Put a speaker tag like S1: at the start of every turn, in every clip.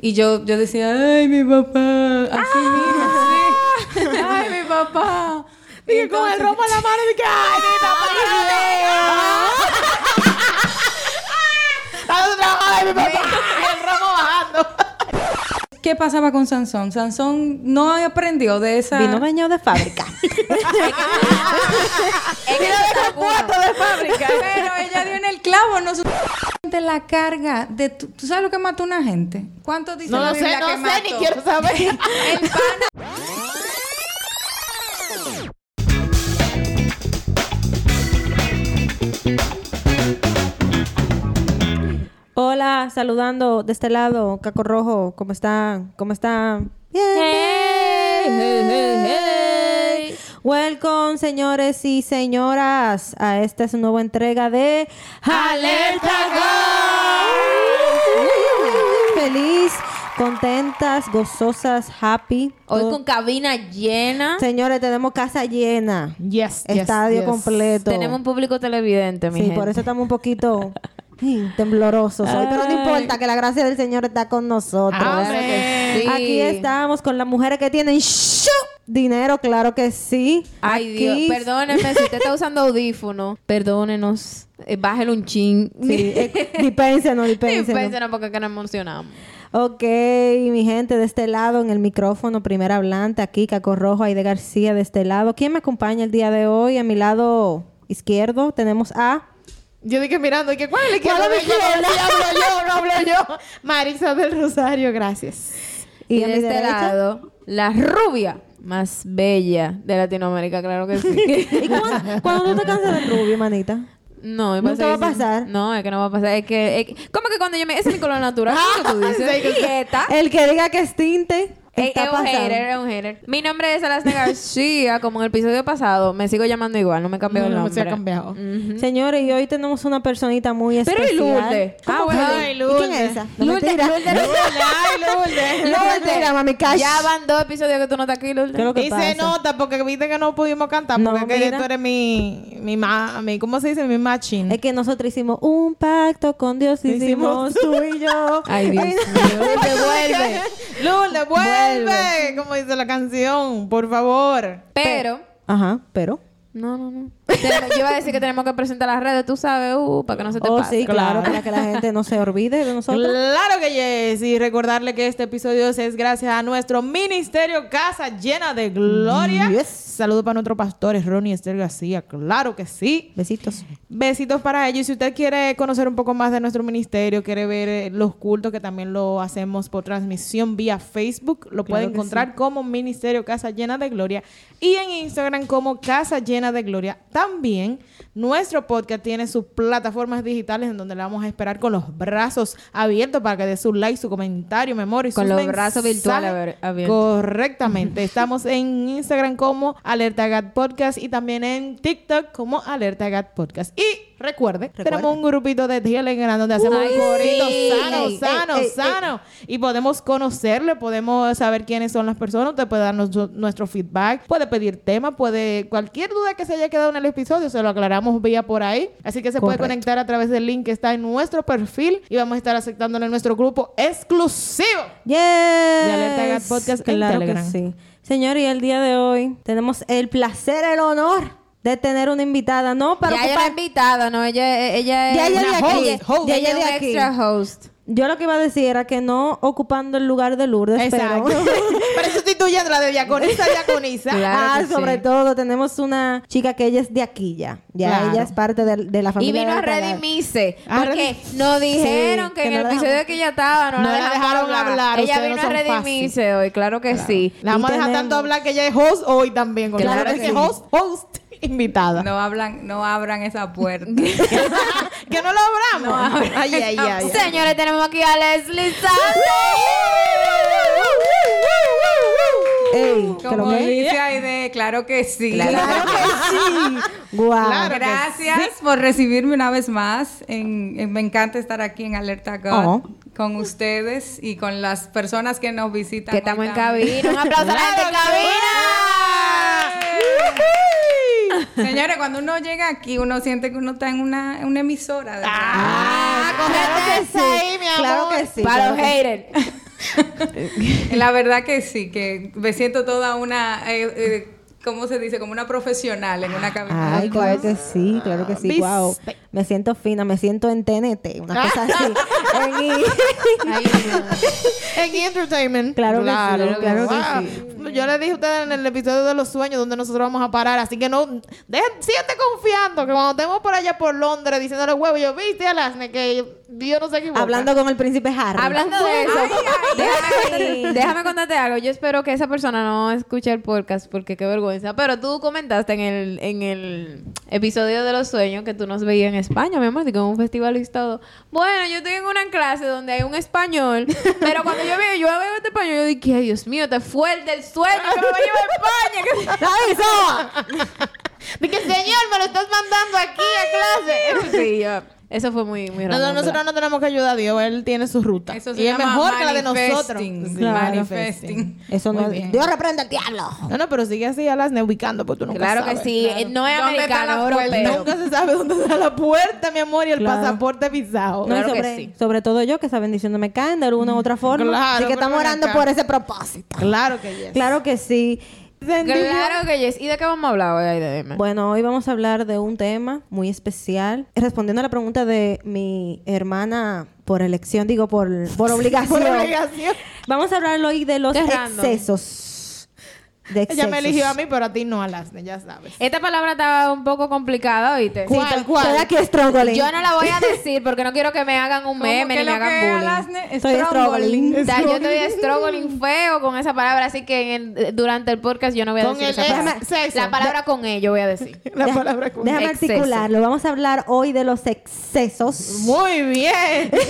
S1: Y yo, yo decía, ay, mi papá. Así mismo, sí. Ay, mi papá.
S2: Y con el romo en la mano y que ¡ay, mi papá! ¡Ay, mi papá! El romo bajando.
S1: ¿Qué pasaba con Sansón? Sansón no aprendió de esa...
S3: Vino bañado de fábrica.
S2: En el puesto de fábrica.
S1: Pero ella dio en el clavo, no de la carga de tu- ¿Tú sabes lo que mató una gente? ¿Cuánto dice
S2: No
S1: la
S2: lo sé, no
S1: que
S2: sé,
S1: mató?
S2: ni quiero saber.
S1: El pana
S3: Hola, saludando de este lado, Caco Rojo. ¿Cómo están? ¿Cómo están? Bien. bien. Welcome, señores y señoras, a esta es una nueva entrega de
S2: ¡Alerta
S3: Feliz, contentas, gozosas, happy.
S4: Hoy con cabina llena.
S3: Señores, tenemos casa llena.
S2: Yes, yes,
S3: Estadio
S2: yes.
S3: completo.
S4: Tenemos un público televidente, mi
S3: Sí,
S4: gente.
S3: por eso estamos un poquito ay, temblorosos hoy. Pero no importa, que la gracia del Señor está con nosotros.
S2: Amén.
S4: Sí.
S3: Aquí estamos con las mujeres que tienen dinero, claro que sí.
S4: Ay,
S3: Aquí-
S4: Dios, perdónenme si usted está usando audífono. Perdónenos. Eh, bájelo un chin.
S3: Sí, eh, dispénsenos, dispénsenos.
S4: Dispénsenos porque que nos emocionamos.
S3: Ok, mi gente, de este lado en el micrófono, primera hablante, aquí Caco Rojo, Aide García de este lado. ¿Quién me acompaña el día de hoy? A mi lado izquierdo tenemos a...
S2: Yo dije mirando, ¿y que cuál es el
S3: ¿Cuál
S2: Yo, hablo yo, no hablo yo. Marisa del Rosario, gracias.
S4: Y, de
S3: mi
S4: este
S3: derecha?
S4: lado, la rubia más bella de Latinoamérica, claro que sí.
S3: ¿Y cuándo, cuándo tú te cansas de rubio, manita?
S4: No,
S3: Nunca va a pasar.
S4: No, es que no va a pasar. Es que, es que- ¿Cómo que cuando yo me... Ese es mi color natural. ¿Cómo que tú dices?
S2: Sí, que-
S4: Quieta.
S3: El que diga que es tinte,
S4: Es,
S3: está
S4: es un
S3: pasando.
S4: hater, es un hater. Mi nombre es Alasne García. Como en el episodio pasado, me sigo llamando igual. No me cambió
S2: No,
S4: el
S2: no
S4: nombre.
S2: se ha cambiado.
S3: Señores, y hoy tenemos una personita muy
S4: Pero
S3: especial.
S4: y Lourdes.
S3: ¿Cómo
S4: Ah, bueno.
S2: Ay,
S3: ¿Y
S2: Lourdes.
S3: quién es esa? No
S4: Lourdes,
S3: mentira.
S4: Lourdes.
S2: Ay, Lourdes.
S3: No mentira, mami Cash.
S4: Ya van dos episodios que tú no estás aquí, Lourdes.
S3: ¿Qué es lo que
S2: Y
S3: pasa?
S2: se nota porque viste que no pudimos cantar
S3: No,
S2: porque es que
S3: mira.
S2: tú eres mi, mi, ma, mi, ¿cómo se dice? Mi matching.
S3: Es que nosotros hicimos un pacto con Dios, hicimos
S2: Hicimos-
S3: tú y yo.
S4: Ay, Dios mío. Devuelve.
S2: Lourdes, vuelve. Como dice la canción, por favor.
S4: Pero...
S3: Ajá, pero.
S4: No, no, no. Tenemos- yo iba a decir que tenemos que presentar las redes, tú sabes, uh, para que no se te
S3: Oh,
S4: pase.
S3: sí, claro,
S2: Claro.
S3: para que la gente no se olvide de nosotros.
S2: Claro que yes. Y recordarle que este episodio es gracias a nuestro ministerio Casa Llena de Gloria.
S3: Yes.
S2: Saludos para nuestros pastores Ronnie y Esther García. Claro que sí.
S3: Besitos.
S2: Besitos para ellos. Y si usted quiere conocer un poco más de nuestro ministerio, quiere ver eh, los cultos que también lo hacemos por transmisión vía Facebook, lo puede encontrar como Ministerio Casa Llena de Gloria y en Instagram como Casa Llena de Gloria. También nuestro podcast tiene sus plataformas digitales en donde le vamos a esperar con los brazos abiertos para que dé su like, su comentario, memoria y
S4: Con
S2: sus
S4: los brazos virtuales abiertos.
S2: Correctamente. Estamos en Instagram como Alerta Gat Podcast y también en TikTok como Alerta Gat Podcast. Y recuerde, tenemos un grupito de Telegram donde hacemos un corito sano, sano,
S3: ey, ey,
S2: sano. Y podemos conocerle, podemos saber quiénes son las personas. Usted puede darnos nuestro feedback, puede pedir temas, puede cualquier duda que se haya quedado en el episodio, se lo aclaramos vía por ahí. Así que se puede conectar a través del link que está en nuestro perfil y vamos a estar aceptándolo en nuestro grupo exclusivo.
S3: Yes.
S2: Alerta Gat Podcast en
S3: claro
S2: Telegram.
S3: que sí. Señor, y el día de hoy tenemos el placer, el honor de tener una invitada, ¿no? Para
S4: ya ella
S3: ocupar-
S4: era invitada, ¿no? Ella, ella es
S3: Ya ella de
S4: una host,
S2: host.
S4: ya
S3: ella
S4: ella
S3: de aquí.
S4: extra host.
S3: Yo lo que iba a decir era que no ocupando el lugar de Lourdes,
S2: Exacto.
S3: pero...
S2: Pero sustituyendo la de diaconisa, diaconisa.
S4: Claro
S3: ah,
S4: que
S3: sobre
S4: sí.
S3: todo tenemos una chica que ella es de aquí ya. Ya
S2: Claro.
S3: ella es parte de, de la
S4: Y
S3: familia.
S4: vino a
S3: de
S4: redimirse.
S2: A
S4: Porque nos dijeron
S3: Sí,
S4: que,
S3: que
S4: en
S3: no
S4: el episodio
S3: dejamos-
S4: que ella estaba, no,
S2: No
S4: la
S2: dejaron hablar,
S4: Ella
S2: ustedes
S4: vino
S2: no
S4: a redimirse hoy, claro que sí.
S2: La vamos
S3: Y
S2: a dejar
S3: tenemos-
S2: tanto hablar que ella es host hoy también. con
S4: Claro que
S2: Es
S4: sí.
S2: host, host, invitada.
S1: No hablan, no abran esa puerta.
S2: que no lo abramos. ay, ay, ay, ay.
S4: Señores, tenemos aquí a Leslie
S3: Ey, que lo
S1: Como dice Aide, claro que sí.
S3: Claro que sí.
S2: Claro. que
S1: Gracias por recibirme una vez más. En- en- me encanta estar aquí en Alerta God
S3: Oh.
S1: con ustedes y con las personas que nos visitan.
S4: Que estamos en cabina. Un aplauso a la gente en cabina.
S1: Señores, cuando uno llega aquí, uno siente que uno está en una, en una emisora. de
S2: Ah,
S3: Claro que
S2: ahí, mi amor.
S3: Claro que sí.
S4: Para los haters.
S1: La verdad que sí, que me siento toda una, eh, eh, ¿cómo se dice? Como una profesional en una cabina.
S3: Ay, claro que sí, claro que sí. Wow. Me siento fina, me siento en TNT, una cosa así. En i-
S2: En entertainment.
S3: Claro que sí, claro que
S2: Wow. Yo le dije a ustedes en el episodio de los sueños donde nosotros vamos a parar, así que no, dejen, confiando que cuando estemos por allá por Londres diciéndole huevo, yo viste a Lasne que Dios no se equivoca.
S3: Hablando con el príncipe Harry.
S4: Hablando de eso, déjame, déjame contarte algo. Yo espero que esa persona no escuche el podcast porque qué vergüenza. Pero tú comentaste en el, en el episodio de los sueños que tú nos veías en España, mi amor, y con un festival y todo. Bueno, yo estoy en una clase donde hay un español, pero cuando yo veo, yo veo este español, yo dije, ay, Dios mío, te fuerte el sueño que me va a llevar a España. que-
S2: Dije, señor, me lo estás mandando aquí a clase.
S4: Sí, yo- eso fue muy, muy raro.
S2: no, nosotros no tenemos que ayudar a Dios, Él tiene su ruta.
S1: Eso se
S2: y es mejor que la de nosotros.
S1: manifesting.
S2: Sí,
S1: Manifesting.
S3: Eso no es.
S2: bien.
S3: Dios reprende al diablo.
S2: No, no, pero sigue así a las ubicando porque tú nunca
S4: Claro que sí,
S2: Claro.
S4: eh, no es
S1: ¿Dónde está
S4: americano, europeo.
S2: Nunca se sabe dónde está la puerta, mi amor, y el
S3: Claro.
S2: pasaporte visado.
S3: No, y
S4: Claro que
S3: sobre,
S4: sí.
S3: sobre todo yo, que esa bendición no me caen de alguna u otra forma.
S2: Claro,
S3: Así que estamos orando por ese propósito.
S2: Claro que yes.
S3: Claro que sí.
S4: Claro que yes. ¿Y de qué vamos a hablar hoy? Ay, dime.
S3: Bueno, hoy vamos a hablar de un tema muy especial. Respondiendo a la pregunta de mi hermana por elección, digo por, por obligación.
S2: Por obligación.
S3: Vamos a hablar hoy de los
S4: Qué random.
S3: Excesos. De
S2: Ella me eligió a mí, pero a ti no, a las ya sabes.
S4: Esta palabra está un poco complicada, ¿oíste?
S3: Sí,
S2: ¿Cuál,
S3: estoy-
S2: cuál?
S3: Estoy aquí struggling.
S4: Yo no la voy a decir porque no quiero que me hagan un
S1: ¿Cómo
S4: meme ni me hagan
S1: que
S4: bullying.
S1: Alasne?
S3: Estoy struggling.
S4: O sea, yo estoy struggling feo con esa palabra, así que en el- durante el podcast yo no voy a
S2: Con
S4: decir
S2: el
S4: esa palabra.
S2: exceso.
S4: La palabra con ello voy a decir.
S2: La
S3: Deja-
S2: palabra con
S3: Déjame
S4: Exceso.
S3: articularlo. Vamos a hablar hoy de los excesos.
S2: Muy bien.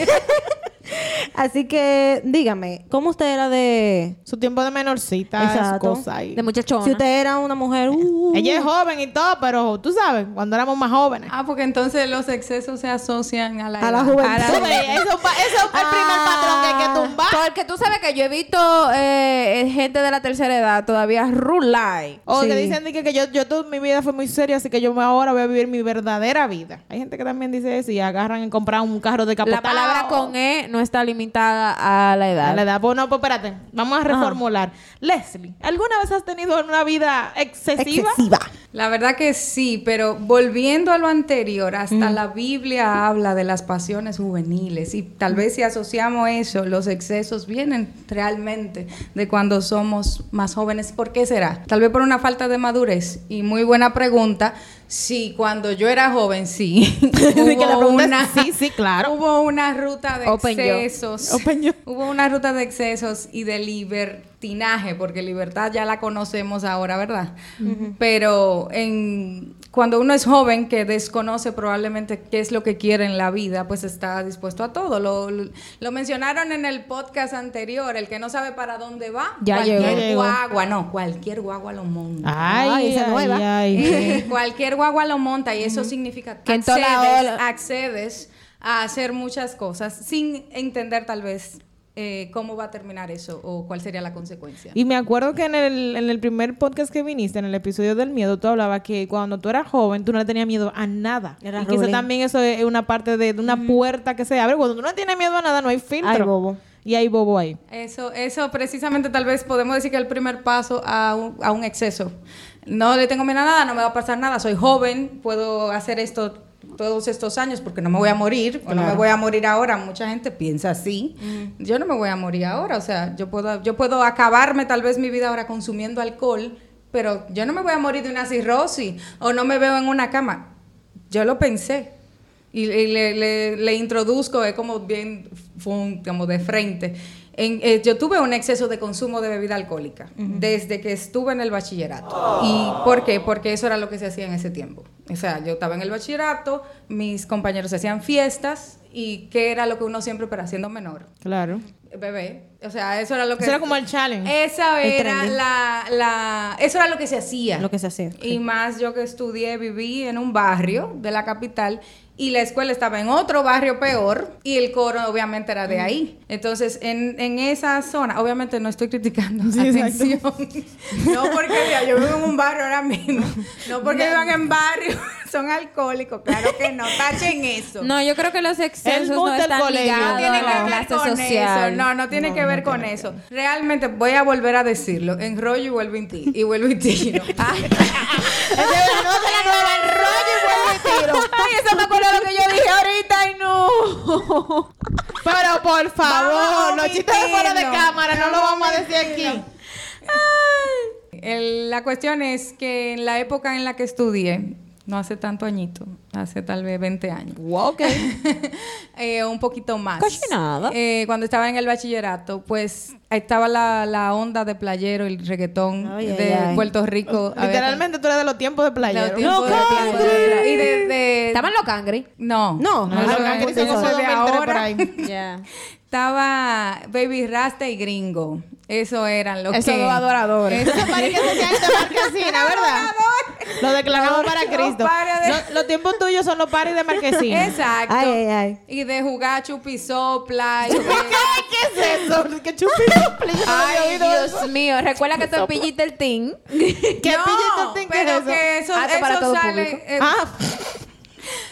S3: Así que dígame, ¿cómo usted era de...
S2: Su tiempo de menorcita,
S3: Exacto.
S2: cosas ahí.
S4: De muchachona.
S3: Si usted era una mujer... uh,
S2: Ella es joven y todo, pero tú sabes, cuando éramos más jóvenes.
S1: Ah, porque entonces los excesos se asocian a la,
S3: A la juventud.
S2: Tú ves, eso, eso es el primer patrón que hay que tumbar.
S4: Porque tú sabes que yo he visto eh, gente de la tercera edad todavía rulay.
S2: O que
S3: Sí.
S2: dicen de que, que yo, yo toda mi vida fue muy seria, así que yo ahora voy a vivir mi verdadera vida. Hay gente que también dice eso y agarran en comprar un carro de capotado.
S4: La palabra con E no está limitada a la edad.
S2: A la edad. Pues no, pues espérate. Vamos a reformular. Leslie, ¿alguna vez has tenido una vida excesiva?
S3: excesiva.
S1: La verdad que sí, pero volviendo a lo anterior, hasta la Biblia habla de las pasiones juveniles y tal vez si asociamos eso, los excesos vienen realmente de cuando somos más jóvenes. ¿Por qué será? Tal vez por una falta de madurez. Y muy buena pregunta. Sí, cuando yo era joven, sí.
S2: que la
S1: Hubo una-
S2: sí, sí, claro.
S1: Hubo una ruta de
S4: Open yo.
S1: excesos.
S2: Open yo.
S1: Hubo una ruta de excesos y de libertinaje, porque libertad ya la conocemos ahora, ¿verdad? Pero en, cuando uno es joven que desconoce probablemente qué es lo que quiere en la vida, pues está dispuesto a todo. Lo, lo mencionaron en el podcast anterior, el que no sabe para dónde va,
S4: Ya
S1: cualquier
S2: llegó.
S1: Guagua, no, cualquier guagua lo monta.
S2: Ay,
S3: Ay, esa
S2: ay,
S3: nueva.
S2: ay.
S1: Eh, cualquier guagua lo monta y eso significa
S4: Que
S1: accedes, accedes a hacer muchas cosas sin entender tal vez eh, cómo va a terminar eso o cuál sería la consecuencia.
S2: Y me acuerdo que en el, en el primer podcast que viniste, en el episodio del miedo, tú hablabas que cuando tú eras joven, tú no le tenías miedo a nada.
S3: Era
S2: y quizá también eso es una parte de, de una puerta que se abre. Cuando tú no tienes miedo a nada, no hay filtro.
S3: Ay, bobo.
S2: Y hay bobo ahí.
S1: Eso, eso precisamente tal vez podemos decir que es el primer paso a un, a un exceso. No le tengo miedo a nada, no me va a pasar nada, soy joven, puedo hacer esto todos estos años porque no me voy a morir o no me voy a morir ahora. Mucha gente piensa así. Yo no me voy a morir ahora, o sea, yo puedo, yo puedo acabarme tal vez mi vida ahora consumiendo alcohol, pero yo no me voy a morir de una cirrosis o no me veo en una cama. Yo lo pensé. Y, y le, le- le introduzco, es como bien, como de frente. En- eh, yo tuve un exceso de consumo de bebida alcohólica desde que estuve en el bachillerato. ¿Y por qué? Porque eso era lo que se hacía en ese tiempo. O sea, yo estaba en el bachillerato, mis compañeros hacían fiestas y ¿qué era lo que uno siempre, pero haciendo menor?
S2: Claro.
S1: Bebé. O sea, eso era lo que...
S2: Eso era como el challenge.
S1: Esa
S3: El
S1: era la... Eso era lo que se hacía.
S3: Lo que se hacía.
S1: Y más yo que estudié, viví en un barrio de la capital y la escuela estaba en otro barrio peor y el coro obviamente era de ahí. Entonces, en, en esa zona, obviamente no estoy criticando, atención. no porque mira, yo vivo en un barrio ahora mismo, no porque vivan en barrio son alcohólicos. Claro que no, tachen eso.
S4: No, yo creo que los excesos no están
S2: colegio.
S4: ligados
S1: No tiene
S4: a
S1: que
S4: la
S1: ver
S4: clase
S1: con
S4: social.
S1: eso. No, no tiene que ver con eso. Realmente voy a volver a decirlo. Enrollo y vuelvo y ti- y vuelvo y tiro. Ay,
S2: no se la nueva el tiro.
S4: Ay, eso me acuerdo lo que yo dije ahorita. Ay, no.
S2: Pero por favor, los chistes de fuera de cámara no lo vamos a decir aquí.
S1: el- la cuestión es que en la época en la que estudié, no hace tanto añito, hace tal vez 20 años.
S4: Ok.
S1: Eh, un poquito más.
S4: Casi nada.
S1: Eh, cuando estaba en el bachillerato, pues estaba la, la onda de playero, el reggaetón
S3: Ay,
S1: de. Puerto Rico.
S2: Literalmente tú eres de los tiempos de
S1: Los
S2: playero.
S1: tiempos de playero. Y de, de-
S4: ¿Estaban los cangri?
S1: No.
S3: No,
S2: No,
S3: no,
S2: los
S3: no,
S2: cangris
S3: no,
S2: son
S3: no,
S2: como
S1: de
S2: 2003 por
S1: ahora. Estaba Baby Rasta y Gringo. Eso eran los
S2: Esos
S1: que...
S2: dos adoradores.
S1: Eso-
S2: party que se Marquesina, ¿verdad? Lo declaramos para Cristo.
S1: pares de-
S2: Los, tiempos tuyos son los paris de Marquesina.
S1: Exacto.
S3: Ay, ay, ay.
S1: Y de jugar chupisopla. y de-
S2: ¿Qué es eso? ¿Qué había
S4: Ay. Dios mío. Recuerda que tú pilliste el team.
S2: ¿Qué
S1: no,
S2: pillito tin-
S1: pero
S2: es eso?
S1: que eso,
S4: para
S1: eso
S4: todo
S1: sale...
S4: público.
S1: eh,
S2: Ah,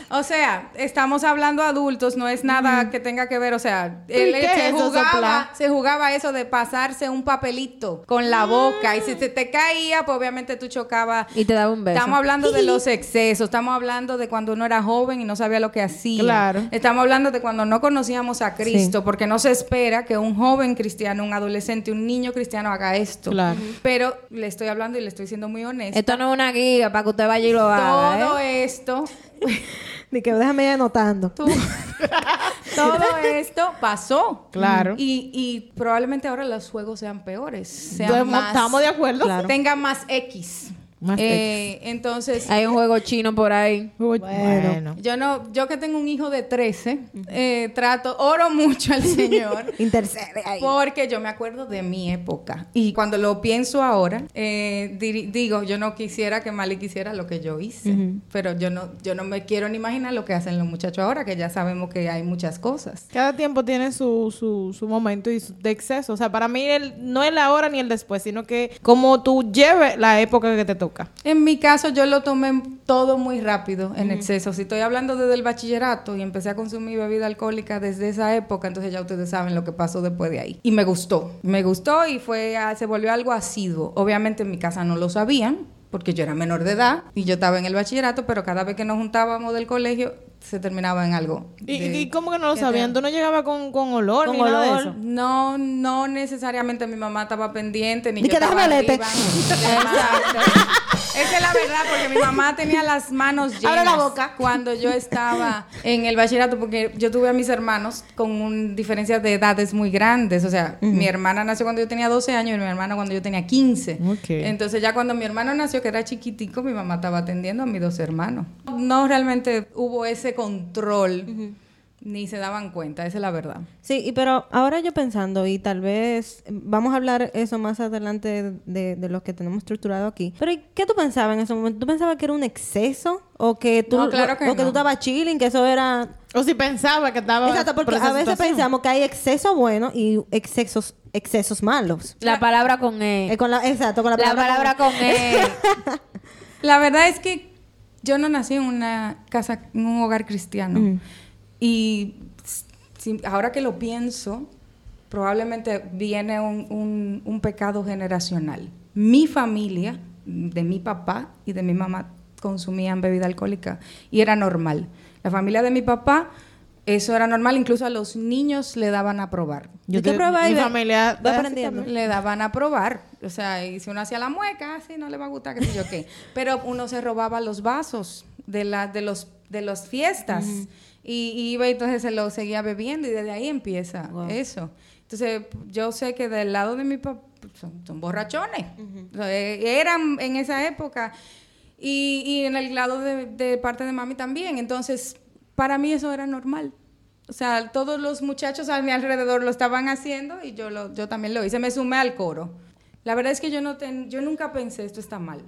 S1: O sea, estamos hablando adultos, no es nada que tenga que ver, o sea, él,
S2: ¿Y qué
S1: se, jugaba, se jugaba eso de pasarse un papelito con la boca y si se te caía, pues obviamente tú chocabas.
S4: Y te daba un beso.
S1: Estamos hablando de los excesos, estamos hablando de cuando uno era joven y no sabía lo que hacía.
S2: Claro.
S1: Estamos hablando de cuando no conocíamos a Cristo, porque no se espera que un joven cristiano, un adolescente, un niño cristiano haga esto.
S2: Claro.
S1: Pero le estoy hablando y le estoy siendo muy honesta.
S4: Esto no es una guía para que usted vaya y lo haga.
S1: Todo
S4: ¿eh?
S1: esto
S3: Ni que déjame ir anotando.
S1: Tú- todo esto pasó.
S2: Claro.
S1: Y, y probablemente ahora los juegos sean peores. Sean
S2: Estamos-
S1: más,
S2: estamos de acuerdo.
S3: Claro.
S1: Tengan más X.
S2: Más
S1: Eh, Entonces,
S4: Hay un juego chino por ahí.
S3: Bueno.
S2: bueno.
S1: yo no, yo que tengo un hijo de 13, eh, trato, oro mucho al Señor.
S3: Intercede ahí.
S1: Porque yo me acuerdo de mi época. Y cuando lo pienso ahora, eh, digo, yo no quisiera que Mali quisiera lo que yo hice. Pero yo no, yo no me quiero ni imaginar lo que hacen los muchachos ahora, que ya sabemos que hay muchas cosas.
S2: Cada tiempo tiene su, su, su momento y su- de exceso. O sea, para mí el, no es la hora ni el después, sino que como tú lleves la época que te toca.
S1: En mi caso, yo lo tomé todo muy rápido, en exceso. Si estoy hablando desde el bachillerato y empecé a consumir bebida alcohólica desde esa época, entonces ya ustedes saben lo que pasó después de ahí. Y me gustó, me gustó y fue, a- se volvió algo asiduo. Obviamente en mi casa no lo sabían, porque yo era menor de edad y yo estaba en el bachillerato, pero cada vez que nos juntábamos del colegio, se terminaba en algo.
S2: ¿Y,
S1: de-
S2: y cómo que no lo
S1: ¿qué
S2: sabían? ¿Tú no llegabas con, con olor
S3: Con
S2: ni nada de
S3: olor.
S2: eso?
S1: No, no necesariamente mi mamá estaba pendiente, ni
S3: Ni
S1: yo
S3: que
S1: estaba arriba. Exacto. Esa es la verdad, porque mi mamá tenía las manos llenas
S3: Abre la boca.
S1: cuando yo estaba en el bachillerato, porque yo tuve a mis hermanos con un diferencia de edades muy grandes. O sea, mi hermana nació cuando yo tenía 12 años y mi hermana cuando yo tenía 15.
S2: Ok.
S1: Entonces ya cuando mi hermano nació, que era chiquitico, mi mamá estaba atendiendo a mis dos hermanos. No realmente hubo ese control, ni se daban cuenta, esa es la verdad.
S3: Sí, y pero ahora yo pensando, y tal vez vamos a hablar eso más adelante de, de lo que tenemos estructurado aquí. Pero ¿y ¿qué tú pensabas en ese momento? ¿Tú pensabas que era un exceso? ¿O que tú,
S1: No, claro
S3: o-
S1: que
S3: o que tú estabas chilling, que eso era...
S2: O si pensaba que estaba...
S3: Exacto, porque
S2: por esa
S3: a veces
S2: situación.
S3: pensamos que hay exceso bueno y excesos, excesos malos.
S4: La palabra con E.
S3: Eh, con la, exacto, con la
S4: La palabra con E.
S1: La verdad es que yo no nací en una casa, en un hogar cristiano. Y si- ahora que lo pienso, probablemente viene un, un- un pecado generacional. Mi familia, de mi papá y de mi mamá, consumían bebida alcohólica y era normal. La familia de mi papá, eso era normal, incluso a los niños le daban a probar.
S3: Yo te probé y
S2: mi familia...
S3: va aprendiendo.
S1: Le daban a probar. O sea, y si uno hacía la mueca, así no le va a gustar, qué sé yo qué. Pero uno se robaba los vasos de, la, de, los, de las fiestas. y, y iba y entonces se lo seguía bebiendo y desde ahí empieza
S3: Wow.
S1: eso. Entonces, yo sé que del lado de mi papá son, son borrachones. O sea, eh, eran en esa época. Y, y en el lado de, de parte de mami también. Entonces, para mí eso era normal. O sea, todos los muchachos a mi alrededor lo estaban haciendo y yo, lo, yo también lo hice. Me sumé al coro. La verdad es que yo, no ten- yo nunca pensé esto está mal.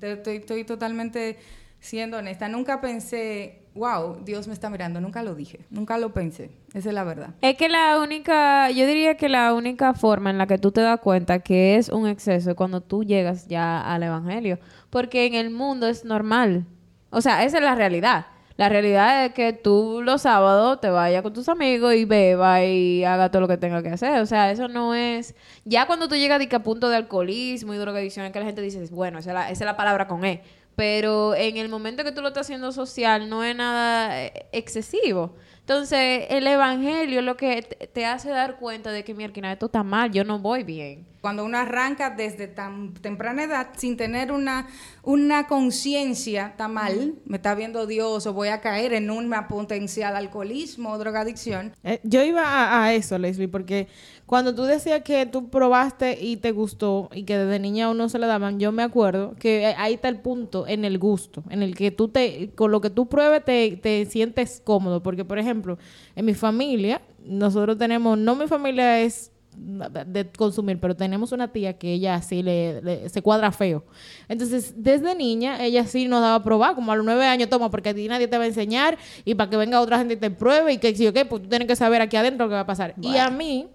S1: Estoy, estoy totalmente siendo honesta. Nunca pensé, wow, Dios me está mirando. Nunca lo dije. Nunca lo pensé. Esa es la verdad.
S4: Es que la única, yo diría que la única forma en la que tú te das cuenta que es un exceso es cuando tú llegas ya al evangelio, porque en el mundo es normal. O sea, esa es la realidad. La realidad es que tú los sábados te vayas con tus amigos y beba y haga todo lo que tenga que hacer. O sea, eso no es... Ya cuando tú llegas a punto de alcoholismo y drogadicción, es que la gente dice, bueno, esa es la, palabra con E. Pero en el momento que tú lo estás haciendo social, no es nada eh, excesivo. Entonces, el evangelio es lo que te- te hace dar cuenta de que, mira, esto está mal, yo no voy bien.
S1: Cuando uno arranca desde tan temprana edad sin tener una, una conciencia, está mal, me está viendo Dios o voy a caer en un potencial alcoholismo o drogadicción.
S2: Eh, yo iba a, a eso, Leslie, porque cuando tú decías que tú probaste y te gustó y que desde niña a uno se le daban, yo me acuerdo que eh, ahí está el punto en el gusto, en el que tú te, con lo que tú pruebes te, te sientes cómodo, porque por ejemplo, en mi familia, nosotros tenemos, no mi familia es de consumir, pero tenemos una tía que ella sí le, le- se cuadra feo. Entonces, desde niña, ella sí nos daba a probar, como a los nueve años, toma, porque a ti nadie te va a enseñar y para que venga otra gente y te pruebe y que si o qué, pues tú tienes que saber aquí adentro qué va a pasar. Y a mí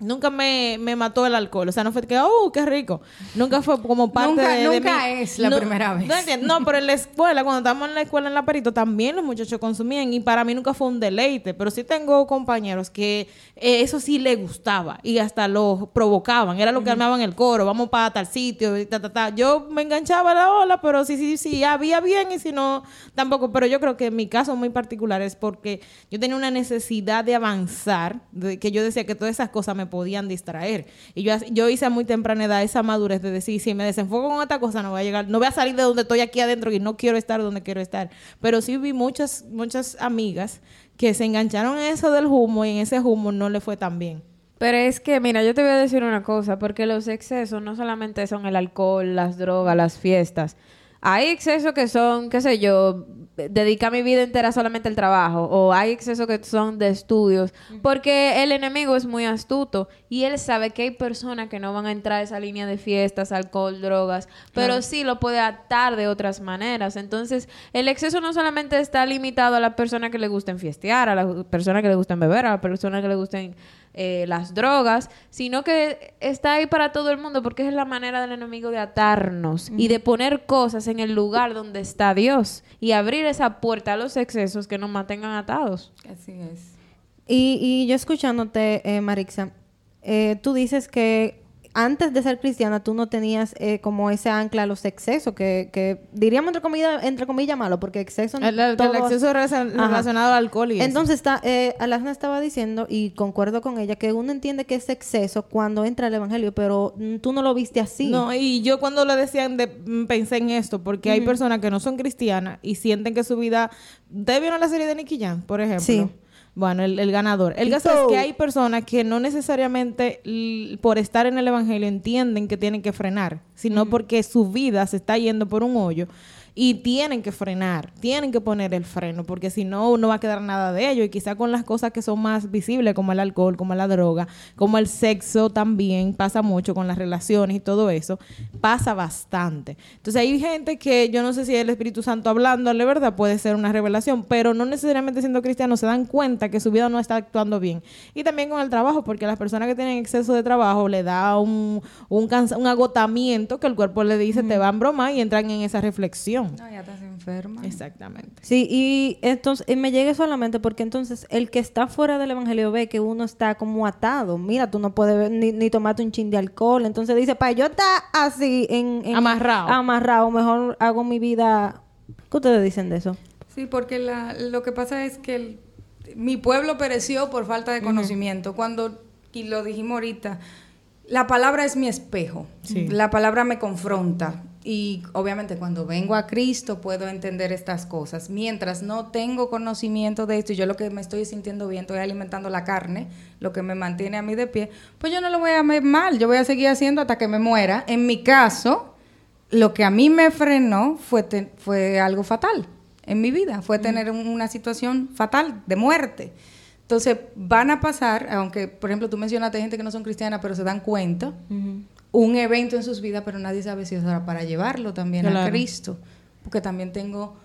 S2: nunca me, me mató el alcohol, o sea, no fue que, oh, qué rico. Nunca fue como parte
S1: Nunca-
S2: de, de
S1: nunca
S2: mí.
S1: es la primera vez.
S2: No, entiendo. No, pero en la escuela, cuando estábamos en la escuela en la Perito, también los muchachos consumían y para mí nunca fue un deleite, pero sí tengo compañeros que eh, eso sí les gustaba y hasta lo provocaban, era lo que armaban el coro, vamos para tal sitio, y ta, ta, ta. Yo me enganchaba a la ola, pero sí, sí, sí, había bien y si no, tampoco, pero yo creo que en mi caso muy particular es porque yo tenía una necesidad de avanzar, de que yo decía que todas esas cosas me podían distraer. Y yo, yo hice a muy temprana edad esa madurez de decir, si me desenfoco con esta cosa, no voy a llegar, no voy a salir de donde estoy aquí adentro y no quiero estar donde quiero estar. Pero sí vi muchas, muchas amigas que se engancharon en eso del humo y en ese humo no le fue tan bien.
S4: Pero es que, mira, yo te voy a decir una cosa, porque los excesos no solamente son el alcohol, las drogas, las fiestas. Hay excesos que son, qué sé yo, dedicar mi vida entera solamente al trabajo, o hay excesos que son de estudios, porque el enemigo es muy astuto y él sabe que hay personas que no van a entrar a esa línea de fiestas, alcohol, drogas, pero sí lo puede atar de otras maneras. Entonces, el exceso no solamente está limitado a la persona que le gusten fiestear, a la persona que le gusten beber, a la persona que le gusten eh, las drogas, sino que está ahí para todo el mundo porque es la manera del enemigo de atarnos y de poner cosas en el lugar donde está Dios y abrir esa puerta a los excesos que nos mantengan atados.
S1: Así es.
S3: Y, y yo escuchándote, eh, Marixa, eh, tú dices que antes de ser cristiana tú no tenías eh, como ese ancla a los excesos, que, que diríamos entre comillas, entre comillas malo, porque exceso...
S2: El, el- el
S3: todo-
S2: exceso relacionado al alcohol y.
S3: Entonces, está, eh, Alasna estaba diciendo, y concuerdo con ella, que uno entiende que es exceso cuando entra el evangelio, pero tú no lo viste así.
S2: No, y yo cuando le decían, de, mm, pensé en esto, porque hay personas que no son cristianas y sienten que su vida... ¿Ustedes vieron la serie de Nicky Jam, por ejemplo?
S3: Sí.
S2: Bueno, el, el ganador. El caso es que hay personas que no necesariamente por estar en el evangelio entienden que tienen que frenar, sino porque su vida se está yendo por un hoyo y tienen que frenar, tienen que poner el freno, porque si no, no va a quedar nada de ello. Y quizá con las cosas que son más visibles, como el alcohol, como la droga, como el sexo también, pasa mucho con las relaciones y todo eso, pasa bastante. Entonces hay gente que yo no sé si el Espíritu Santo hablándole, ¿verdad? Puede ser una revelación, pero no necesariamente siendo cristianos se dan cuenta que su vida no está actuando bien. Y también con el trabajo, porque las personas que tienen exceso de trabajo le da un, un, agotamiento que el cuerpo le dice te va a bromar y entran en esa reflexión.
S1: No, ya estás enferma.
S2: Exactamente.
S3: Sí, y entonces y me llegue solamente porque entonces el que está fuera del evangelio ve que uno está como atado. Mira, tú no puedes ver ni, ni tomarte un chin de alcohol. Entonces dice, para yo estar así en, en-
S2: Amarrado.
S3: Amarrado, mejor hago mi vida. ¿Qué ustedes dicen de eso?
S1: Sí, porque la- lo que pasa es que el- mi pueblo pereció por falta de conocimiento. Cuando, y lo dijimos ahorita, la palabra es mi espejo.
S2: Sí.
S1: La palabra me confronta. Y obviamente cuando vengo a Cristo puedo entender estas cosas. Mientras no tengo conocimiento de esto y yo lo que me estoy sintiendo bien, estoy alimentando la carne, lo que me mantiene a mí de pie, pues yo no lo voy a ver mal. Yo voy a seguir haciendo hasta que me muera. En mi caso, lo que a mí me frenó fue, fue algo fatal en mi vida, fue tener un- una situación fatal de muerte. Entonces, van a pasar, aunque, por ejemplo, tú mencionaste gente que no son cristianas, pero se dan cuenta, un evento en sus vidas, pero nadie sabe si es para llevarlo también a. Cristo. Porque también tengo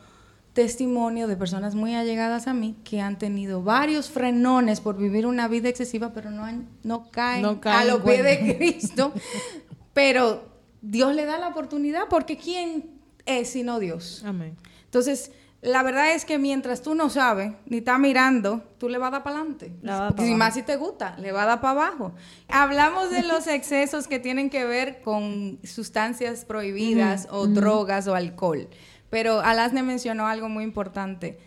S1: testimonio de personas muy allegadas a mí que han tenido varios frenones por vivir una vida excesiva, pero no, han- no caen,
S2: No caen
S1: a los pies de. Cristo. pero Dios le da la oportunidad porque ¿quién es sino Dios?
S2: Amén.
S1: Entonces, la verdad es que mientras tú no sabes, ni estás mirando, tú le vas a dar para adelante.
S3: Vas a
S1: si más si te gusta, le va a dar para abajo. Hablamos de los excesos que tienen que ver con sustancias prohibidas o drogas o alcohol. Pero Alasne mencionó algo muy importante.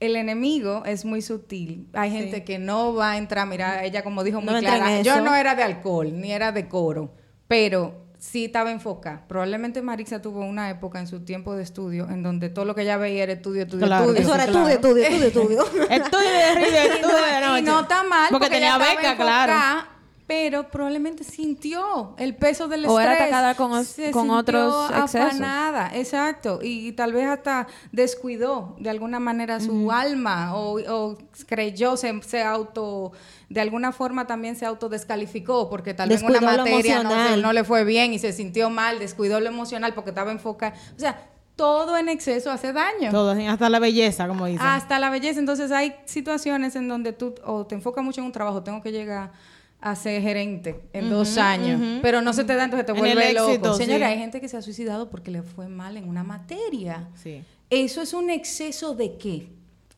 S1: El enemigo es muy sutil. Hay gente que no va a entrar, mira, ella como dijo muy clara, yo no era de alcohol, ni era de coro, pero sí estaba enfocada. Probablemente Marisa tuvo una época en su tiempo de estudio en donde todo lo que ella veía era estudio, estudio,
S2: Claro.
S1: estudio.
S3: Eso era
S2: claro.
S3: estudio, estudio, estudio, estudio.
S2: Estudio de arriba,
S1: Y
S2: estudio de
S1: no,
S2: noche.
S1: y no está mal
S2: Porque,
S1: porque,
S2: tenía
S1: ella
S2: beca, claro.
S1: Pero probablemente sintió el peso del
S4: O era
S1: estrés.
S4: atacada con
S1: Se
S4: con otros excesos.
S1: afanada, exacto. Y, tal vez hasta descuidó de alguna manera su alma o, o creyó, se, se auto, de alguna forma también se autodescalificó porque tal vez en una materia no, no le fue bien y se sintió mal, descuidó lo emocional porque estaba enfocada. O sea, todo en exceso hace daño.
S2: Todo, hasta la belleza, como dicen.
S1: Hasta la belleza. Entonces hay situaciones en donde tú o te enfocas mucho en un trabajo, tengo que llegar a ser gerente en dos años, pero no se te da, entonces te
S2: En
S1: vuelve
S2: el
S1: loco.
S2: éxito,
S1: Señora,
S2: sí.
S1: hay gente que se ha suicidado porque le fue mal en una materia.
S2: Sí.
S1: ¿Eso es un exceso de qué?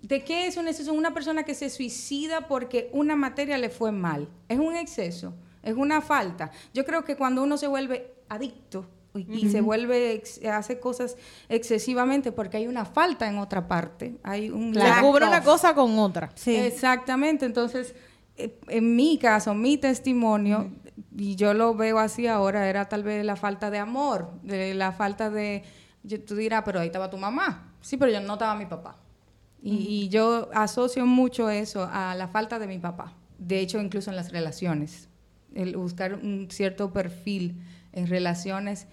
S1: ¿De qué es un exceso? Una persona que se suicida porque una materia le fue mal. Es un exceso, es una falta. Yo creo que cuando uno se vuelve adicto y, y se vuelve, hace cosas excesivamente porque hay una falta en otra parte. Hay un
S2: Se
S1: lack
S2: cubre una cosa con otra.
S3: Sí.
S1: Exactamente. Entonces, en mi caso, mi testimonio, y yo lo veo así ahora, era tal vez la falta de amor, de la falta de, yo- tú dirás, pero ahí estaba tu mamá. Sí, pero yo no estaba mi papá. Y, y yo asocio mucho eso a la falta de mi papá. De hecho, incluso en las relaciones. El buscar un cierto perfil en relaciones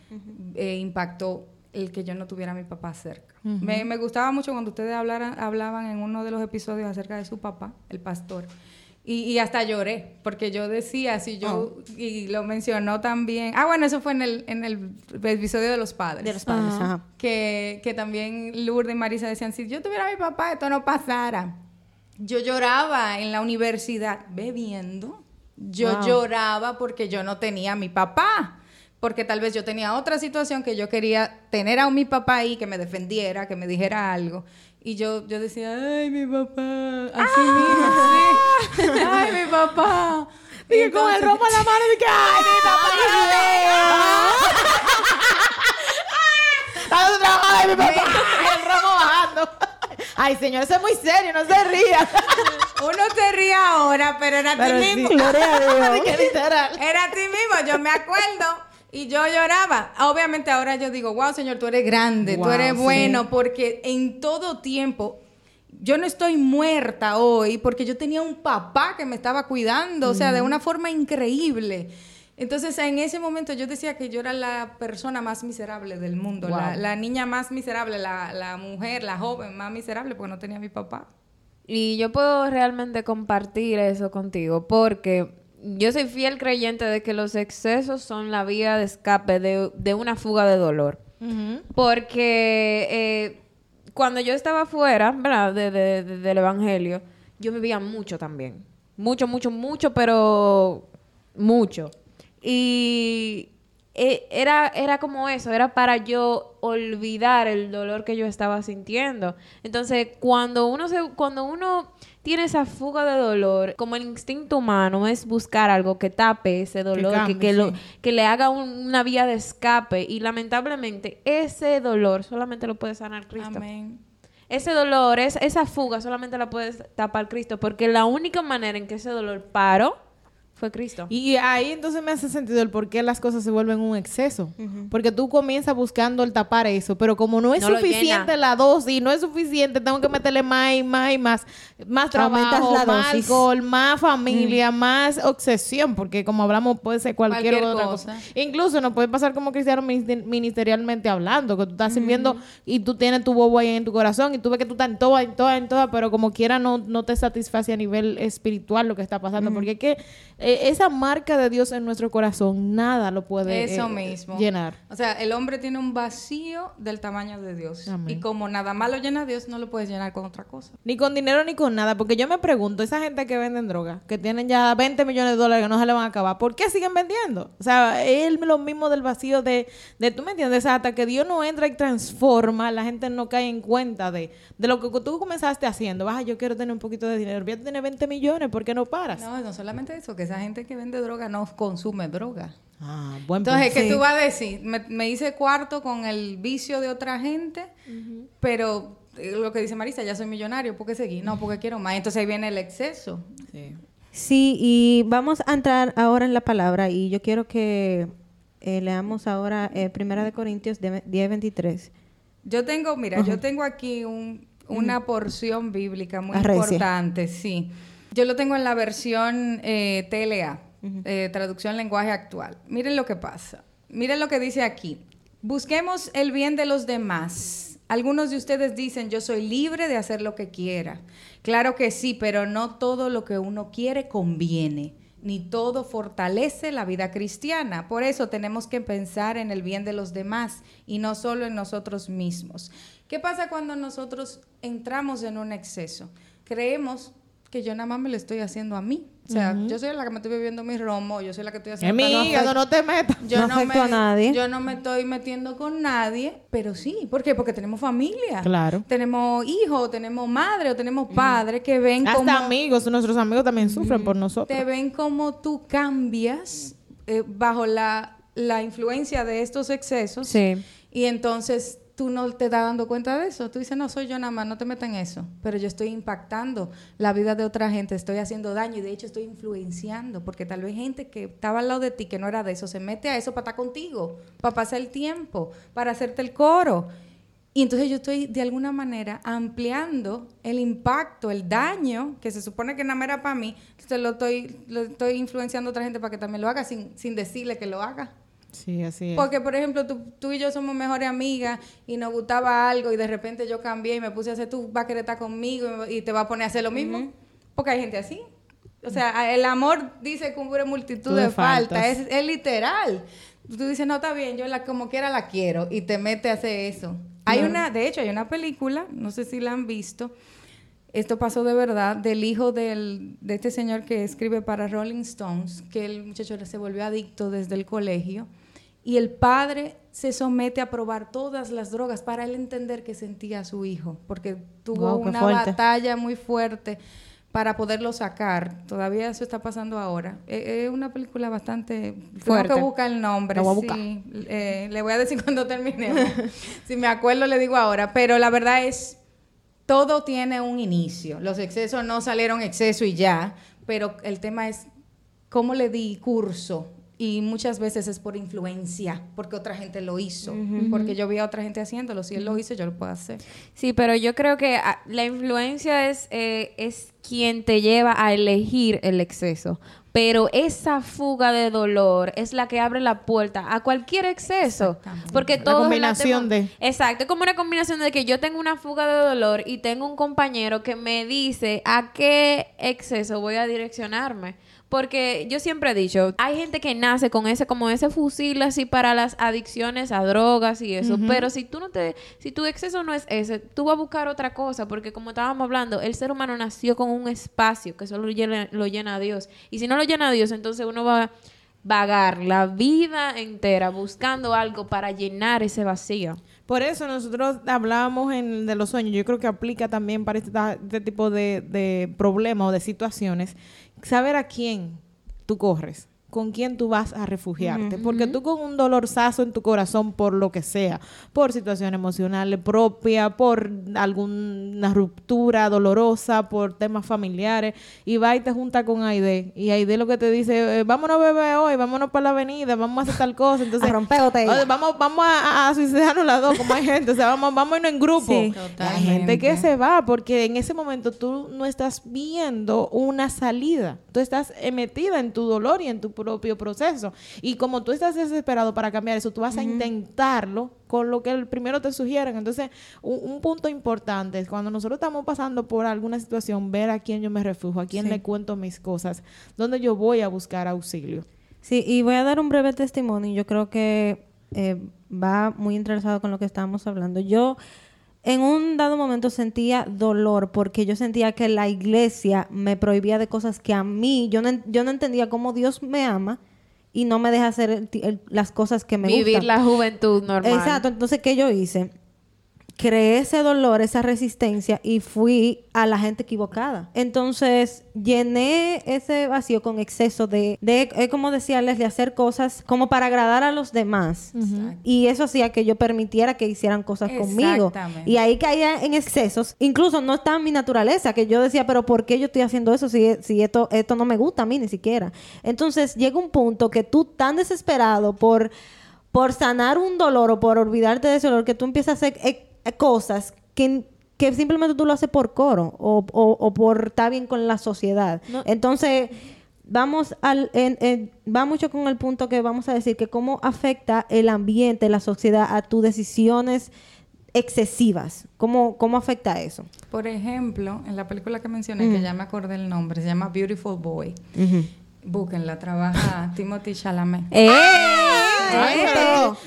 S1: eh, impactó el que yo no tuviera a mi papá cerca. me, me gustaba mucho cuando ustedes hablaran, hablaban en uno de los episodios acerca de su papá, el pastor. Y, y hasta lloré, porque yo decía, si yo, y lo mencionó también, ah, bueno, eso fue en el, en el episodio de los padres
S3: De los padres, ajá.
S1: que, que también Lourdes y Marisa decían, si yo tuviera a mi papá, esto no pasara. Yo lloraba en la universidad bebiendo. Yo
S3: Wow.
S1: lloraba porque yo no tenía a mi papá. Porque tal vez yo tenía otra situación que yo quería tener a mi papá ahí, que me defendiera, que me dijera algo. Y yo, yo decía, ay, mi papá. Así mismo, sí. Ay, mi papá.
S2: Y con el romo en la mano y que ¡ay, mi papá! ¡Dando trabajo de mi papá! El romo bajando. Ay, señor, eso es muy serio, no se ría.
S1: Uno se ríe ahora, pero era a ti
S2: Pero sí.
S1: mismo. Era a ti mismo, yo me acuerdo. Y yo lloraba. Obviamente ahora yo digo, wow, Señor, tú eres grande, tú eres
S2: sí.
S1: bueno, porque en todo tiempo, yo no estoy muerta hoy porque yo tenía un papá que me estaba cuidando, o sea, de una forma increíble. Entonces, en ese momento yo decía que yo era la persona más miserable del mundo,
S2: Wow.
S1: la, la niña más miserable, la, la mujer, la joven más miserable, porque no tenía a mi papá.
S4: Y yo puedo realmente compartir eso contigo porque yo soy fiel creyente de que los excesos son la vía de escape de, de una fuga de dolor. Porque eh, cuando yo estaba fuera, ¿verdad? De- de- de- del Evangelio, yo bebía mucho también. Mucho, mucho, mucho, pero mucho. Y eh, era, era como eso, era para yo olvidar el dolor que yo estaba sintiendo. Entonces, cuando uno se, cuando uno tiene esa fuga de dolor, como el instinto humano es buscar algo que tape ese dolor, que,
S2: cambie,
S4: que
S2: sí.
S4: que le haga un- una vía de escape. Y lamentablemente, ese dolor solamente lo puede sanar Cristo.
S1: Amén.
S4: Ese dolor, es, esa fuga solamente la puede tapar Cristo, porque la única manera en que ese dolor paró fue Cristo.
S2: Y ahí entonces me hace sentido el por qué las cosas se vuelven un exceso. Porque tú comienzas buscando el tapar eso, pero como no es
S4: No
S2: suficiente la dosis, no es suficiente, tengo que meterle más y más y más, más trabajo,
S3: la
S2: más
S3: dosis.
S2: alcohol, más familia, más obsesión, porque como hablamos puede ser cualquier,
S1: Cualquier
S2: otra
S1: cosa.
S2: cosa. Incluso nos puede pasar como cristiano minister- ministerialmente hablando, que tú estás sirviendo y tú tienes tu bobo ahí en tu corazón y tú ves que tú estás en toda, en toda, en toda, pero como quiera no, no te satisface a nivel espiritual lo que está pasando, porque es que e- esa marca de Dios en nuestro corazón, nada lo puede
S1: Eso
S2: eh,
S1: mismo.
S2: llenar.
S1: O sea, el hombre tiene un vacío del tamaño de Dios.
S2: Amén.
S1: Y como nada más lo llena Dios, no lo puedes llenar con otra cosa.
S2: Ni con dinero ni con nada, porque yo me pregunto, esa gente que venden droga, que tienen ya 20 millones de dólares que no se le van a acabar, ¿por qué siguen vendiendo? O sea, es lo mismo del vacío de, de tú me entiendes, hasta que Dios no entra y transforma, la gente no cae en cuenta de, de lo que tú comenzaste haciendo. Baja, yo quiero tener un poquito de dinero, voy a tener 20 millones, ¿por qué no paras?
S1: No, no solamente eso, que esa gente que vende droga no consume droga.
S2: Ah, buen
S1: Entonces. ¿qué tú vas a decir? Me, me hice cuarto con el vicio de otra gente, pero eh, lo que dice Marisa, ya soy millonario, ¿por qué seguir? No, porque quiero más. Entonces ahí viene el exceso.
S2: Sí.
S3: Sí, y vamos a entrar ahora en la palabra y yo quiero que eh, leamos ahora eh, Primera de Corintios de- 10, 23.
S1: Yo tengo, mira, yo tengo aquí un- una porción bíblica muy
S3: Arrecia.
S1: importante, sí. Yo lo tengo en la versión eh, TLA, eh, traducción lenguaje actual. Miren lo que pasa. Miren lo que dice aquí. Busquemos el bien de los demás. Algunos de ustedes dicen, yo soy libre de hacer lo que quiera. Claro que sí, pero no todo lo que uno quiere conviene, ni todo fortalece la vida cristiana. Por eso tenemos que pensar en el bien de los demás y no solo en nosotros mismos. ¿Qué pasa cuando nosotros entramos en un exceso? Creemos que yo nada más me lo estoy haciendo a mí. O sea, yo soy la que me estoy bebiendo mi romo, yo soy la que estoy
S2: Es
S1: haciendo...
S2: mi
S1: No
S2: no te metas.
S1: yo
S3: No
S1: no,
S3: afecto
S1: me,
S3: a nadie.
S1: Yo no me estoy metiendo con nadie, pero sí. ¿Por qué? Porque tenemos familia.
S2: Claro.
S1: Tenemos hijos, tenemos madre o tenemos padres que ven
S2: Hasta
S1: como
S2: amigos, nuestros amigos también sufren por nosotros.
S1: te ven como tú cambias eh, bajo la, la influencia de estos excesos.
S3: Sí.
S1: Y entonces tú no te das dando cuenta de eso. Tú dices, no, soy yo nada más, no te metas en eso. Pero yo estoy impactando la vida de otra gente, estoy haciendo daño y de hecho estoy influenciando, porque tal vez gente que estaba al lado de ti, que no era de eso, se mete a eso para estar contigo, para pasar el tiempo, para hacerte el coro. Y entonces yo estoy de alguna manera ampliando el impacto, el daño, que se supone que nada más era para mí, entonces lo estoy, lo estoy influenciando a otra gente para que también lo haga sin, sin decirle que lo haga.
S2: Sí, así es.
S1: Porque, por ejemplo, tú, tú y yo somos mejores amigas y nos gustaba algo y de repente yo cambié y me puse a hacer, tú vas a querer estar conmigo y, te vas a poner a hacer lo mismo. Porque hay gente así. O sea, el amor dice cubre multitud
S2: Tú
S1: de faltas. Es, es literal. Tú dices, no, está bien, yo la, como quiera la quiero y te mete a hacer eso. Hay una, de hecho, hay una película, no sé si la han visto, esto pasó de verdad, del hijo del, de este señor que escribe para Rolling Stones, que el muchacho se volvió adicto desde el colegio, y el padre se somete a probar todas las drogas para él entender que sentía a su hijo, porque tuvo una
S3: fuerte.
S1: batalla muy fuerte para poderlo sacar. Todavía eso está pasando ahora. Eh, Es una película bastante
S3: Fuerte.
S1: Tengo que buscar el nombre.
S3: Voy a buscar.
S1: sí. Eh, le voy a decir cuando terminemos. si me acuerdo le digo ahora. Pero la verdad es, todo tiene un inicio. Los excesos no salieron exceso y ya. Pero el tema es cómo le di curso. Y muchas veces es por influencia, porque otra gente lo hizo. Porque yo vi a otra gente haciéndolo. Si él lo hizo, yo lo puedo hacer.
S4: Sí, pero yo creo que ah, la influencia es, eh, es quien te lleva a elegir el exceso. Pero esa fuga de dolor es la que abre la puerta a cualquier exceso. Porque
S2: La
S4: todo
S2: combinación de-
S4: Exacto, es como una combinación de que yo tengo una fuga de dolor y tengo un compañero que me dice a qué exceso voy a direccionarme. Porque yo siempre he dicho, hay gente que nace con ese, como ese fusil así para las adicciones a drogas y eso. Pero si tú no te, si tu exceso no es ese, tú vas a buscar otra cosa. Porque como estábamos hablando, el ser humano nació con un espacio que solo llena, lo llena Dios. Y si no lo llena Dios, entonces uno va a vagar la vida entera buscando algo para llenar ese vacío.
S2: Por eso nosotros hablábamos en de los sueños. Yo creo que aplica también para este, este tipo de, de problemas o de situaciones. Saber a quién tú corres, con quién tú vas a refugiarte. Porque tú con un dolorzazo en tu corazón por lo que sea, por situación emocional propia, por alguna ruptura dolorosa, por temas familiares, y va y te junta con Aide. Y Aide lo que te dice, eh, vámonos a beber hoy, vámonos para la avenida, vamos a hacer tal cosa. Entonces,
S3: A romper botella.
S2: Oye, vamos, vamos a, suicidarnos las dos, como hay gente. O sea, vamos, vamos a irnos en grupo.
S3: Sí.
S2: Hay gente que se va porque en ese momento tú no estás viendo una salida. Tú estás metida en tu dolor y en tu propio proceso. Y como tú estás desesperado para cambiar eso, tú vas a intentarlo con lo que el primero te sugieren. Entonces, un, un punto importante es cuando nosotros estamos pasando por alguna situación, ver a quién yo me refugio, a quién
S3: Sí.
S2: le cuento mis cosas, dónde yo voy a buscar auxilio.
S3: Sí, y voy a dar un breve testimonio. Yo creo que eh, va muy interesado con lo que estábamos hablando. Yo en un dado momento sentía dolor porque yo sentía que la iglesia me prohibía de cosas que a mí, yo no, yo no entendía cómo Dios me ama y no me deja hacer el las cosas que me
S4: Vivir
S3: gustan.
S4: la juventud normal.
S3: Exacto, entonces, ¿qué yo hice? Creé ese dolor, esa resistencia y fui a la gente equivocada. Entonces, llené ese vacío con exceso de, de eh, como decía Leslie, hacer cosas como para agradar a los demás. Y eso hacía que yo permitiera que hicieran cosas conmigo.
S1: Exactamente.
S3: Y ahí caía en excesos. Incluso no está en mi naturaleza, que yo decía, pero ¿por qué yo estoy haciendo eso si, si esto, esto no me gusta a mí ni siquiera? Entonces llega un punto que tú tan desesperado por, por sanar un dolor o por olvidarte de ese dolor que tú empiezas a hacer cosas que, que simplemente tú lo haces por coro o, o- o por estar bien con la sociedad.
S4: No.
S3: Entonces... Vamos al, en- en- va mucho con el punto que vamos a decir que cómo afecta el ambiente, la sociedad a tus decisiones excesivas. ¿Cómo, cómo afecta eso?
S1: Por ejemplo, en la película que mencioné, que ya me acordé el nombre, se llama Beautiful Boy. Búsquenla, trabaja Timothy Chalamet.
S4: ¡Eh!
S2: Ay, pero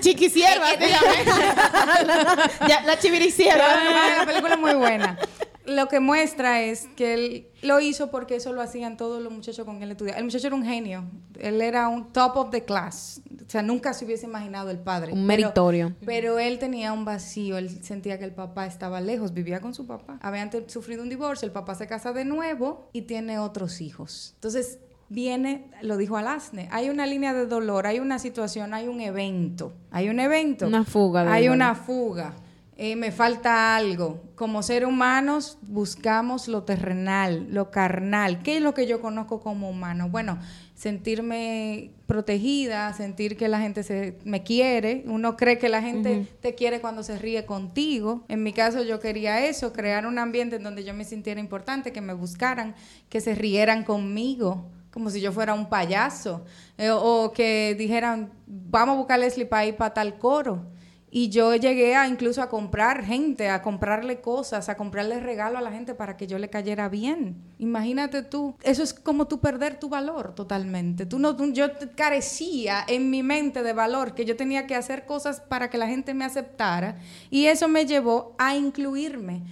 S2: chiquisierva, dígame. ya, la chiviricierva.
S1: Ah, la película es muy buena. Lo que muestra es que él lo hizo porque eso lo hacían todos los muchachos con quien él estudiaba. El muchacho era un genio. Él era un top of the class. O sea, nunca se hubiese imaginado el padre.
S4: Un meritorio.
S1: Pero, él tenía un vacío. Él sentía que el papá estaba lejos. Vivía con su papá. Habían te- sufrido un divorcio. El papá se casa de nuevo y tiene otros hijos. Entonces, viene, lo dijo Alasne, hay una línea de dolor, hay una situación, hay un evento. Hay un evento.
S4: Una fuga de
S1: Hay
S4: dolor.
S1: una fuga. Eh, me falta algo. Como seres humanos buscamos lo terrenal, lo carnal. ¿Qué es lo que yo conozco como humano? Bueno, sentirme protegida, sentir que la gente se, me quiere. Uno cree que la gente te quiere cuando se ríe contigo. En mi caso yo quería eso, crear un ambiente en donde yo me sintiera importante, que me buscaran, que se rieran conmigo como si yo fuera un payaso, eh, o que dijeran, vamos a buscar Leslie ir para tal coro. Y yo llegué a incluso a comprar gente, a comprarle cosas, a comprarle regalo a la gente para que yo le cayera bien. Imagínate tú, eso es como tú perder tu valor totalmente. Tú no, yo carecía en mi mente de valor, que yo tenía que hacer cosas para que la gente me aceptara. Y eso me llevó a incluirme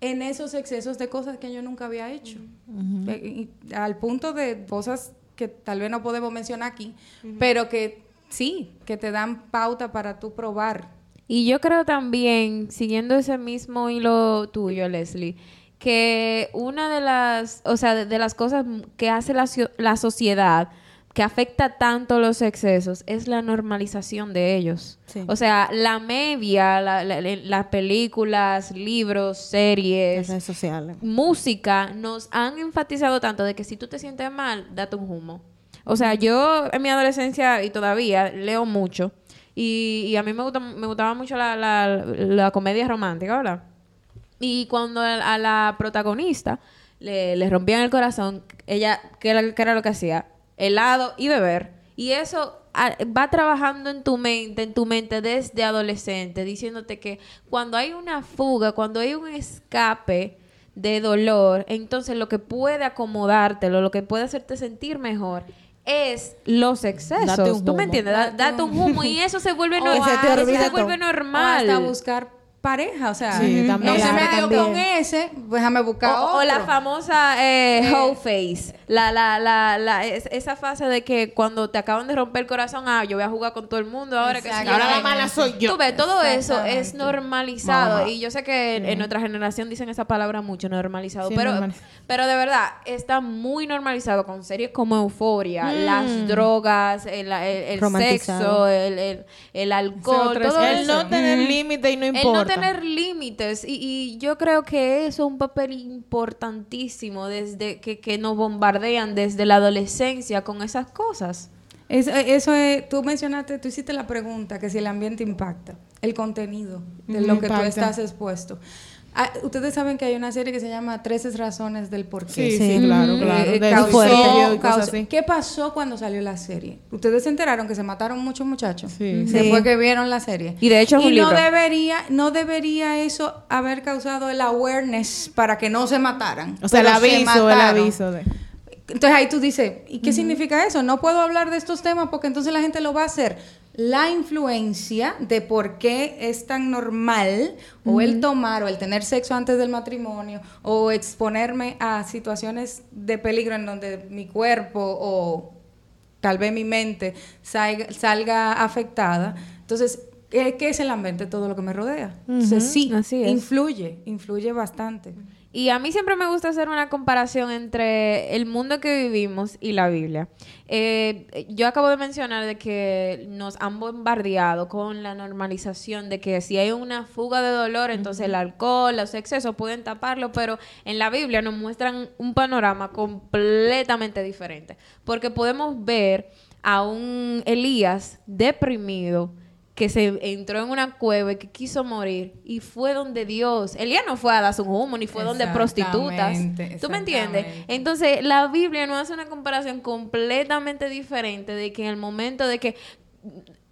S1: en esos excesos de cosas que yo nunca había hecho. Eh, al punto de cosas que tal vez no podemos mencionar aquí, pero que sí, que te dan pauta para tú probar.
S4: Y yo creo también, siguiendo ese mismo hilo tuyo, Leslie, que una de las, o sea, de, de las cosas que hace la, la sociedad que afecta tanto los excesos es la normalización de ellos.
S3: Sí.
S4: O sea, la media, la- la- la- las películas, libros, series,
S3: redes sociales.
S4: música nos han enfatizado tanto de que si tú te sientes mal, date un humo. O sea, yo en mi adolescencia y todavía leo mucho y, y a mí me, gusta, me gustaba mucho la, la, la comedia romántica, ¿verdad? Y cuando a, a la protagonista le, le rompían el corazón, ella, ¿qué era, qué era lo que hacía? Helado y beber. Y eso ah, va trabajando en tu mente, en tu mente desde adolescente, diciéndote que cuando hay una fuga, cuando hay un escape de dolor, entonces lo que puede acomodártelo, lo que puede hacerte sentir mejor es los excesos.
S2: Date un
S4: ¿Tú me
S2: humo.
S4: igual Da- date un humo y eso se vuelve, no-
S3: se te olvida
S4: se vuelve normal.
S1: O hasta buscar pareja, o sea,
S2: Sí, también.
S1: no se me dio con ese, pues déjame buscar
S4: O, o la
S1: otro.
S4: famosa eh, hoe face. La, la, la, la, es- esa fase de que cuando te acaban de romper el corazón, ah, yo voy a jugar con todo el mundo ahora que.
S2: Ahora la mala soy yo.
S4: Tú ves, todo eso es normalizado. Y yo sé que en, en nuestra generación dicen esa palabra mucho, normalizado.
S2: Sí,
S4: pero, pero de verdad, está muy normalizado con series como Euforia,
S2: Mm.
S4: las drogas, el, el- el sexo, el, el- el alcohol,
S2: otro es
S4: todo
S2: el
S4: eso.
S2: no tener límite y no
S4: El
S2: importa.
S4: no tener límites. Y, y yo creo que eso es un papel importantísimo desde que, que nos bombardean desde la adolescencia con esas cosas.
S1: Es- eh, eso es, tú mencionaste, tú hiciste la pregunta que si el ambiente impacta, el contenido de
S2: Ujú,
S1: lo que tú
S2: impacta.
S1: estás expuesto. Ah, Ustedes saben que hay una serie que se llama 13 razones del porqué.
S2: Sí, sí,
S3: Sí.
S2: claro,
S1: Eh,
S2: claro.
S1: eh, causó- causó-. ¿Qué pasó cuando salió la serie? Ustedes se enteraron que se mataron muchos muchachos
S2: Sí.
S3: Sí.
S1: después que vieron la serie.
S4: Y de hecho es
S1: y
S4: un
S1: no
S4: libro.
S1: debería, no debería eso haber causado el awareness para que no se mataran.
S2: O sea, el
S1: Pero se
S2: aviso, el aviso de...
S1: Entonces ahí tú dices, ¿y qué significa eso? No puedo hablar de estos temas porque entonces la gente lo va a hacer. La influencia de por qué es tan normal o el tomar o el tener sexo antes del matrimonio o exponerme a situaciones de peligro en donde mi cuerpo o tal vez mi mente salga, salga afectada. Entonces, ¿qué, qué es el ambiente? Todo lo que me rodea. Entonces sí,
S4: Así es.
S1: influye, influye bastante.
S4: Y a mí siempre me gusta hacer una comparación entre el mundo que vivimos y la Biblia. Eh, yo acabo de mencionar de que nos han bombardeado con la normalización de que si hay una fuga de dolor, entonces el alcohol, los excesos pueden taparlo, pero en la Biblia nos muestran un panorama completamente diferente. Porque podemos ver a un Elías deprimido que se entró en una cueva y que quiso morir y fue donde Dios, Elías no fue a dar su humo ni fue donde prostitutas. ¿Tú me entiendes? Entonces, la Biblia nos hace una comparación completamente diferente de que en el momento de que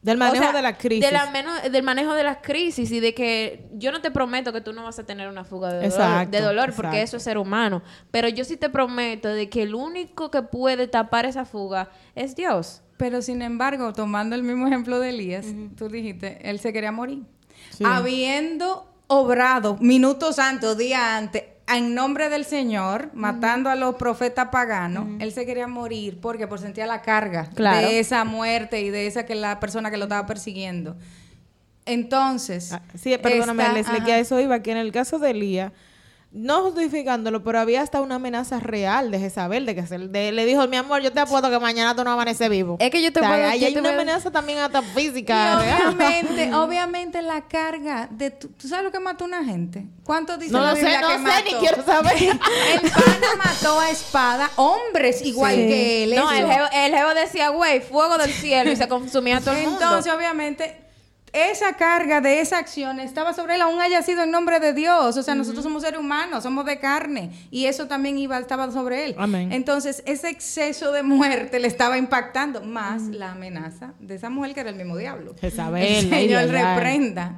S2: Del manejo
S4: o sea,
S2: de la crisis.
S4: de la meno- del manejo de las crisis y de que yo no te prometo que tú no vas a tener una fuga de dolor,
S2: Exacto,
S4: de dolor porque
S2: exacto.
S4: eso es ser humano. Pero yo sí te prometo de que el único que puede tapar esa fuga es Dios.
S1: Pero sin embargo, tomando el mismo ejemplo de Elías, tú dijiste, él se quería morir.
S2: Sí.
S1: Habiendo obrado minutos antes o días antes en nombre del Señor, matando a los profetas paganos, él se quería morir porque por sentía la carga
S4: Claro.
S1: de esa muerte y de esa que la persona que lo estaba persiguiendo. Entonces,
S2: Ah, Sí, perdóname,
S1: está-
S2: Leslie,
S1: ajá.
S2: que a eso iba, que en el caso de Elías, no justificándolo, pero había hasta una amenaza real de Jezabel, de que se, de- le dijo, mi amor, yo te apuesto que mañana tú no amaneces vivo.
S4: Es que yo te
S2: O sea,
S4: puedo-
S2: ahí hay una amenaza también hasta física
S1: obviamente, obviamente la carga de tu- ¿tú sabes lo que mató una gente? ¿Cuánto dice
S2: No
S1: la
S2: lo sé, no sé,
S1: mató?
S2: ni quiero saber.
S1: El pana mató a espada hombres igual
S3: Sí.
S1: que él.
S4: No,
S1: Eso-
S4: el jevo, el jevo decía, güey, fuego del cielo y se consumía todo el mundo.
S1: Entonces, obviamente, esa carga de esa acción estaba sobre él, aún haya sido en nombre de Dios. O sea, nosotros somos seres humanos, somos de carne. Y eso también iba, estaba sobre él.
S2: Amén.
S1: Entonces, ese exceso de muerte le estaba impactando, más la amenaza de esa mujer que era el mismo diablo.
S2: Jezabel,
S1: El Señor reprenda.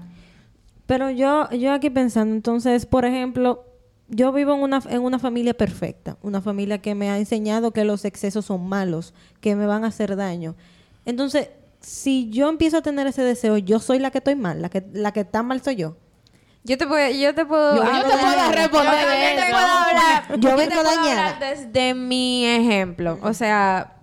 S3: Pero yo, yo aquí pensando, entonces, por ejemplo, yo vivo en una, en una familia perfecta, una familia que me ha enseñado que los excesos son malos, que me van a hacer daño. Entonces, si yo empiezo a tener ese deseo, yo soy la que estoy mal, la que, la que está mal soy yo.
S4: Yo te puedo, yo te puedo,
S3: Yo- yo te puedo responder
S4: yo te puedo hablar,
S3: Yo
S4: te
S3: vengo
S4: puedo
S3: dañada.
S4: hablar desde mi ejemplo. O sea,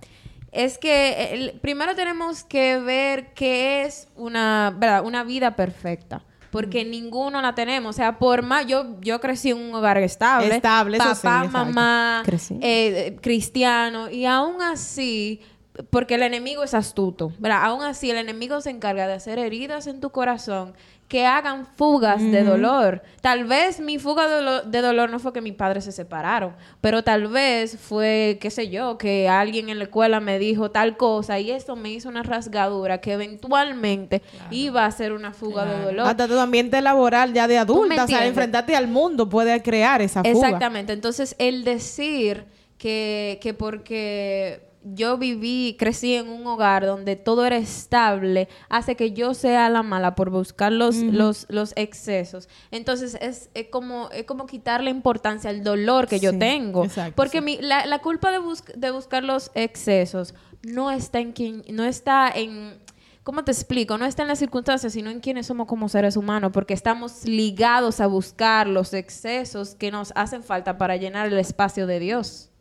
S4: es que el- primero tenemos que ver qué es una, ¿verdad? una vida perfecta. Porque ninguno la tenemos. O sea, por más. Yo, yo crecí en un hogar estable.
S2: Estable, eso sí,
S4: Papá, mamá,
S3: Crecí.
S4: eh, cristiano. Y aún así, porque el enemigo es astuto, ¿verdad? Aún así, el enemigo se encarga de hacer heridas en tu corazón que hagan fugas de dolor. Tal vez mi fuga de, dolo- de dolor no fue que mis padres se separaron, pero tal vez fue, qué sé yo, que alguien en la escuela me dijo tal cosa y esto me hizo una rasgadura que eventualmente iba a ser una fuga de dolor.
S2: Hasta tu ambiente laboral ya de adulta, o sea, enfrentarte al mundo puede crear esa fuga.
S4: Exactamente. Entonces, el decir que, que porque yo viví, crecí en un hogar donde todo era estable, hace que yo sea la mala por buscar los, los, los excesos. Entonces, es, es como, es como quitarle importancia al dolor que yo tengo.
S2: exacto,
S4: Porque
S2: sí.
S4: mi, la, la culpa de, bus- de buscar los excesos no está en quien, no está en ¿Cómo te explico? No está en las circunstancias, sino en quienes somos como seres humanos, porque estamos ligados a buscar los excesos que nos hacen falta para llenar el espacio de Dios.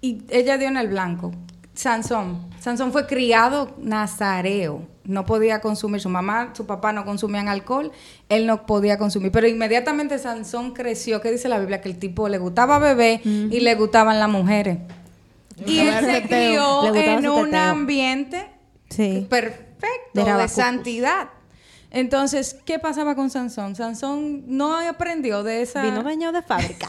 S1: Y ella dio en el blanco. Sansón. Sansón fue criado nazareo. No podía consumir. Su mamá, su papá no consumían alcohol. Él no podía consumir. Pero inmediatamente Sansón creció. ¿Qué dice la Biblia? Que el tipo le gustaba beber y le gustaban las mujeres. Y él se crió en un ambiente
S3: Sí.
S1: perfecto
S3: De
S1: santidad. Entonces, ¿qué pasaba con Sansón? Sansón no aprendió de esa...
S3: Vino bañado de fábrica.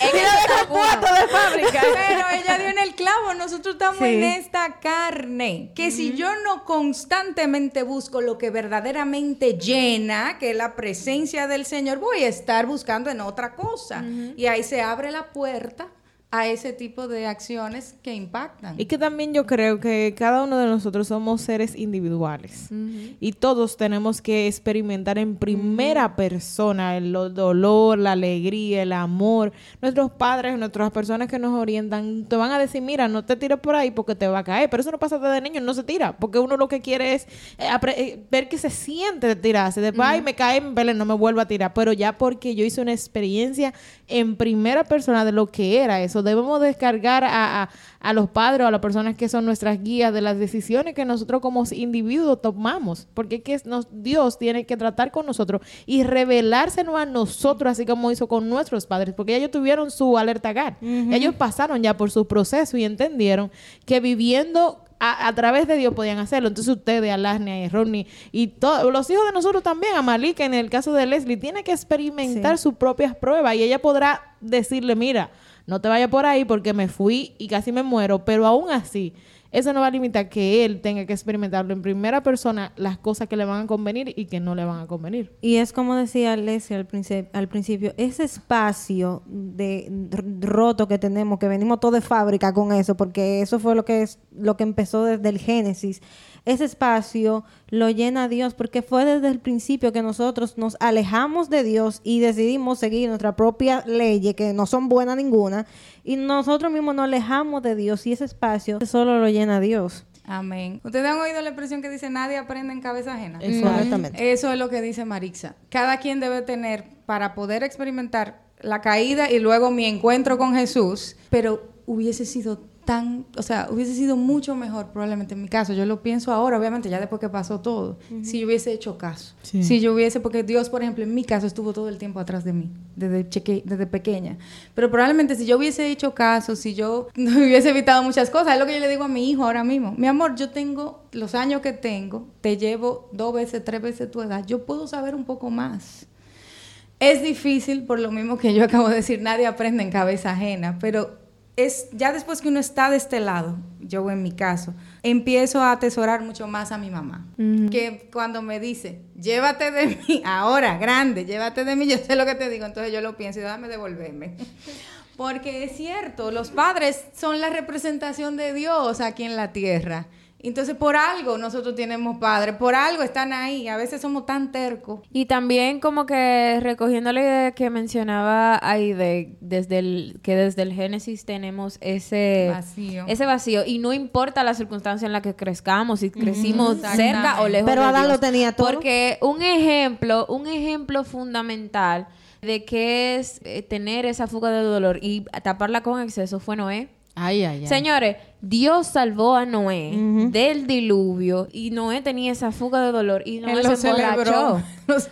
S4: Que está uno.
S2: de fábrica.
S1: Pero ella dio en el clavo. Nosotros estamos
S3: Sí.
S1: en esta carne. Que si yo no constantemente busco lo que verdaderamente llena, que es la presencia del Señor, voy a estar buscando en otra cosa. Y ahí se abre la puerta a ese tipo de acciones que impactan.
S2: Y que también yo creo que cada uno de nosotros somos seres individuales y todos tenemos que experimentar en primera persona el lo- dolor, la alegría, el amor. Nuestros padres, nuestras personas que nos orientan, te van a decir, mira, no te tires por ahí porque te va a caer. Pero eso no pasa desde niño, no se tira, porque uno lo que quiere es eh, eh, ver que se siente de tirarse. Después, ay, me cae, vele, no me vuelvo a tirar. Pero ya porque yo hice una experiencia en primera persona de lo que era eso, debemos descargar a, a, a los padres o a las personas que son nuestras guías de las decisiones que nosotros como individuos tomamos. Porque es que nos, Dios tiene que tratar con nosotros y revelársenos a nosotros, así como hizo con nuestros padres, porque ellos tuvieron su alerta GAR. Ellos pasaron ya por su proceso y entendieron que viviendo a, a través de Dios podían hacerlo. Entonces ustedes, Alasnia y Ronnie y todos los hijos de nosotros también, a Malika en el caso de Leslie, tiene que experimentar sus propias pruebas y ella podrá decirle, mira, no te vayas por ahí porque me fui y casi me muero, pero aún así, eso no va a limitar que él tenga que experimentarlo en primera persona las cosas que le van a convenir y que no le van a convenir.
S3: Y es como decía Leslie al, al principio, ese espacio de roto que tenemos, que venimos todos de fábrica con eso, porque eso fue lo que es lo que empezó desde el Génesis. Ese espacio lo llena Dios porque fue desde el principio que nosotros nos alejamos de Dios y decidimos seguir nuestra propia ley, que no son buenas ninguna, y nosotros mismos nos alejamos de Dios y ese espacio solo lo llena Dios.
S1: Amén. ¿Ustedes han oído la expresión que dice nadie aprende en cabeza ajena?
S3: Correctamente.
S1: Eso es lo que dice Marixa. Cada quien debe tener para poder experimentar la caída y luego mi encuentro con Jesús, pero hubiese sido tan, o sea, hubiese sido mucho mejor probablemente en mi caso. Yo lo pienso ahora, obviamente, ya después que pasó todo, si yo hubiese hecho caso.
S2: Sí.
S1: Si yo hubiese, porque Dios, por ejemplo, en mi caso estuvo todo el tiempo atrás de mí, desde, cheque- desde pequeña. Pero probablemente si yo hubiese hecho caso, si yo no hubiese evitado muchas cosas, es lo que yo le digo a mi hijo ahora mismo. Mi amor, yo tengo los años que tengo, te llevo dos veces, tres veces tu edad, yo puedo saber un poco más. Es difícil, por lo mismo que yo acabo de decir, nadie aprende en cabeza ajena, pero es ya después que uno está de este lado, yo en mi caso, empiezo a atesorar mucho más a mi mamá. Que cuando me dice, llévate de mí, ahora, grande, llévate de mí, yo sé lo que te digo, entonces yo lo pienso y déjame devolverme. Porque es cierto, los padres son la representación de Dios aquí en la tierra. Entonces, por algo nosotros tenemos padres, por algo están ahí. A veces somos tan tercos.
S4: Y también como que recogiendo la idea que mencionaba ahí de desde el que desde el Génesis tenemos ese
S1: Vacío.
S4: ese vacío y no importa la circunstancia en la que crezcamos, si crecimos cerca o lejos
S3: Pero
S4: de
S3: Adán
S4: Dios.
S3: lo tenía todo.
S4: Porque un ejemplo, un ejemplo fundamental de qué es eh, tener esa fuga de dolor y taparla con exceso fue Noé.
S2: Ay, ay, ay.
S4: Señores, Dios salvó a Noé del diluvio y Noé tenía esa fuga de dolor y Noé
S1: Él
S4: se emborrachó.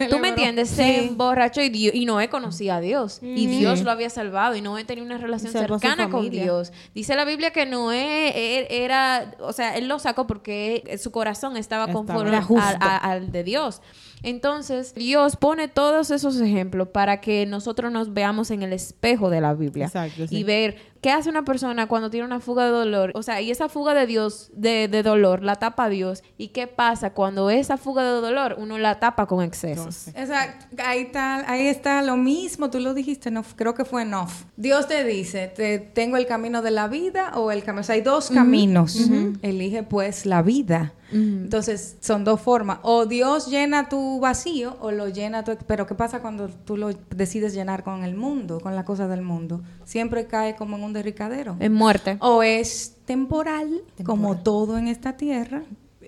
S4: ¿Tú me entiendes? Se emborrachó y, Dios- y Noé conocía a Dios y Dios lo había salvado y Noé tenía una relación
S3: Salvó
S4: cercana con. Dios. Dice la Biblia que Noé er- era, o sea, él lo sacó porque su corazón estaba conforme al, de Dios. Entonces, Dios pone todos esos ejemplos para que nosotros nos veamos en el espejo de la Biblia
S2: Exacto, sí.
S4: y ver qué hace una persona cuando tiene una fuga de dolor. O sea, y esa fuga de Dios, de, de dolor, la tapa Dios. ¿Y qué pasa cuando esa fuga de dolor uno la tapa con excesos?
S1: Exacto. Ahí está, ahí está lo mismo, tú lo dijiste, no, creo que fue Nof. Dios te dice, te, tengo el camino de la vida o el camino, o sea, hay dos caminos. Elige pues la vida. Entonces, son dos formas. O Dios llena tu vacío o lo llena tu... Pero ¿qué pasa cuando tú lo decides llenar con el mundo, con la cosa del mundo? Siempre cae como en un derricadero.
S4: En muerte.
S1: O es temporal, como todo en esta tierra,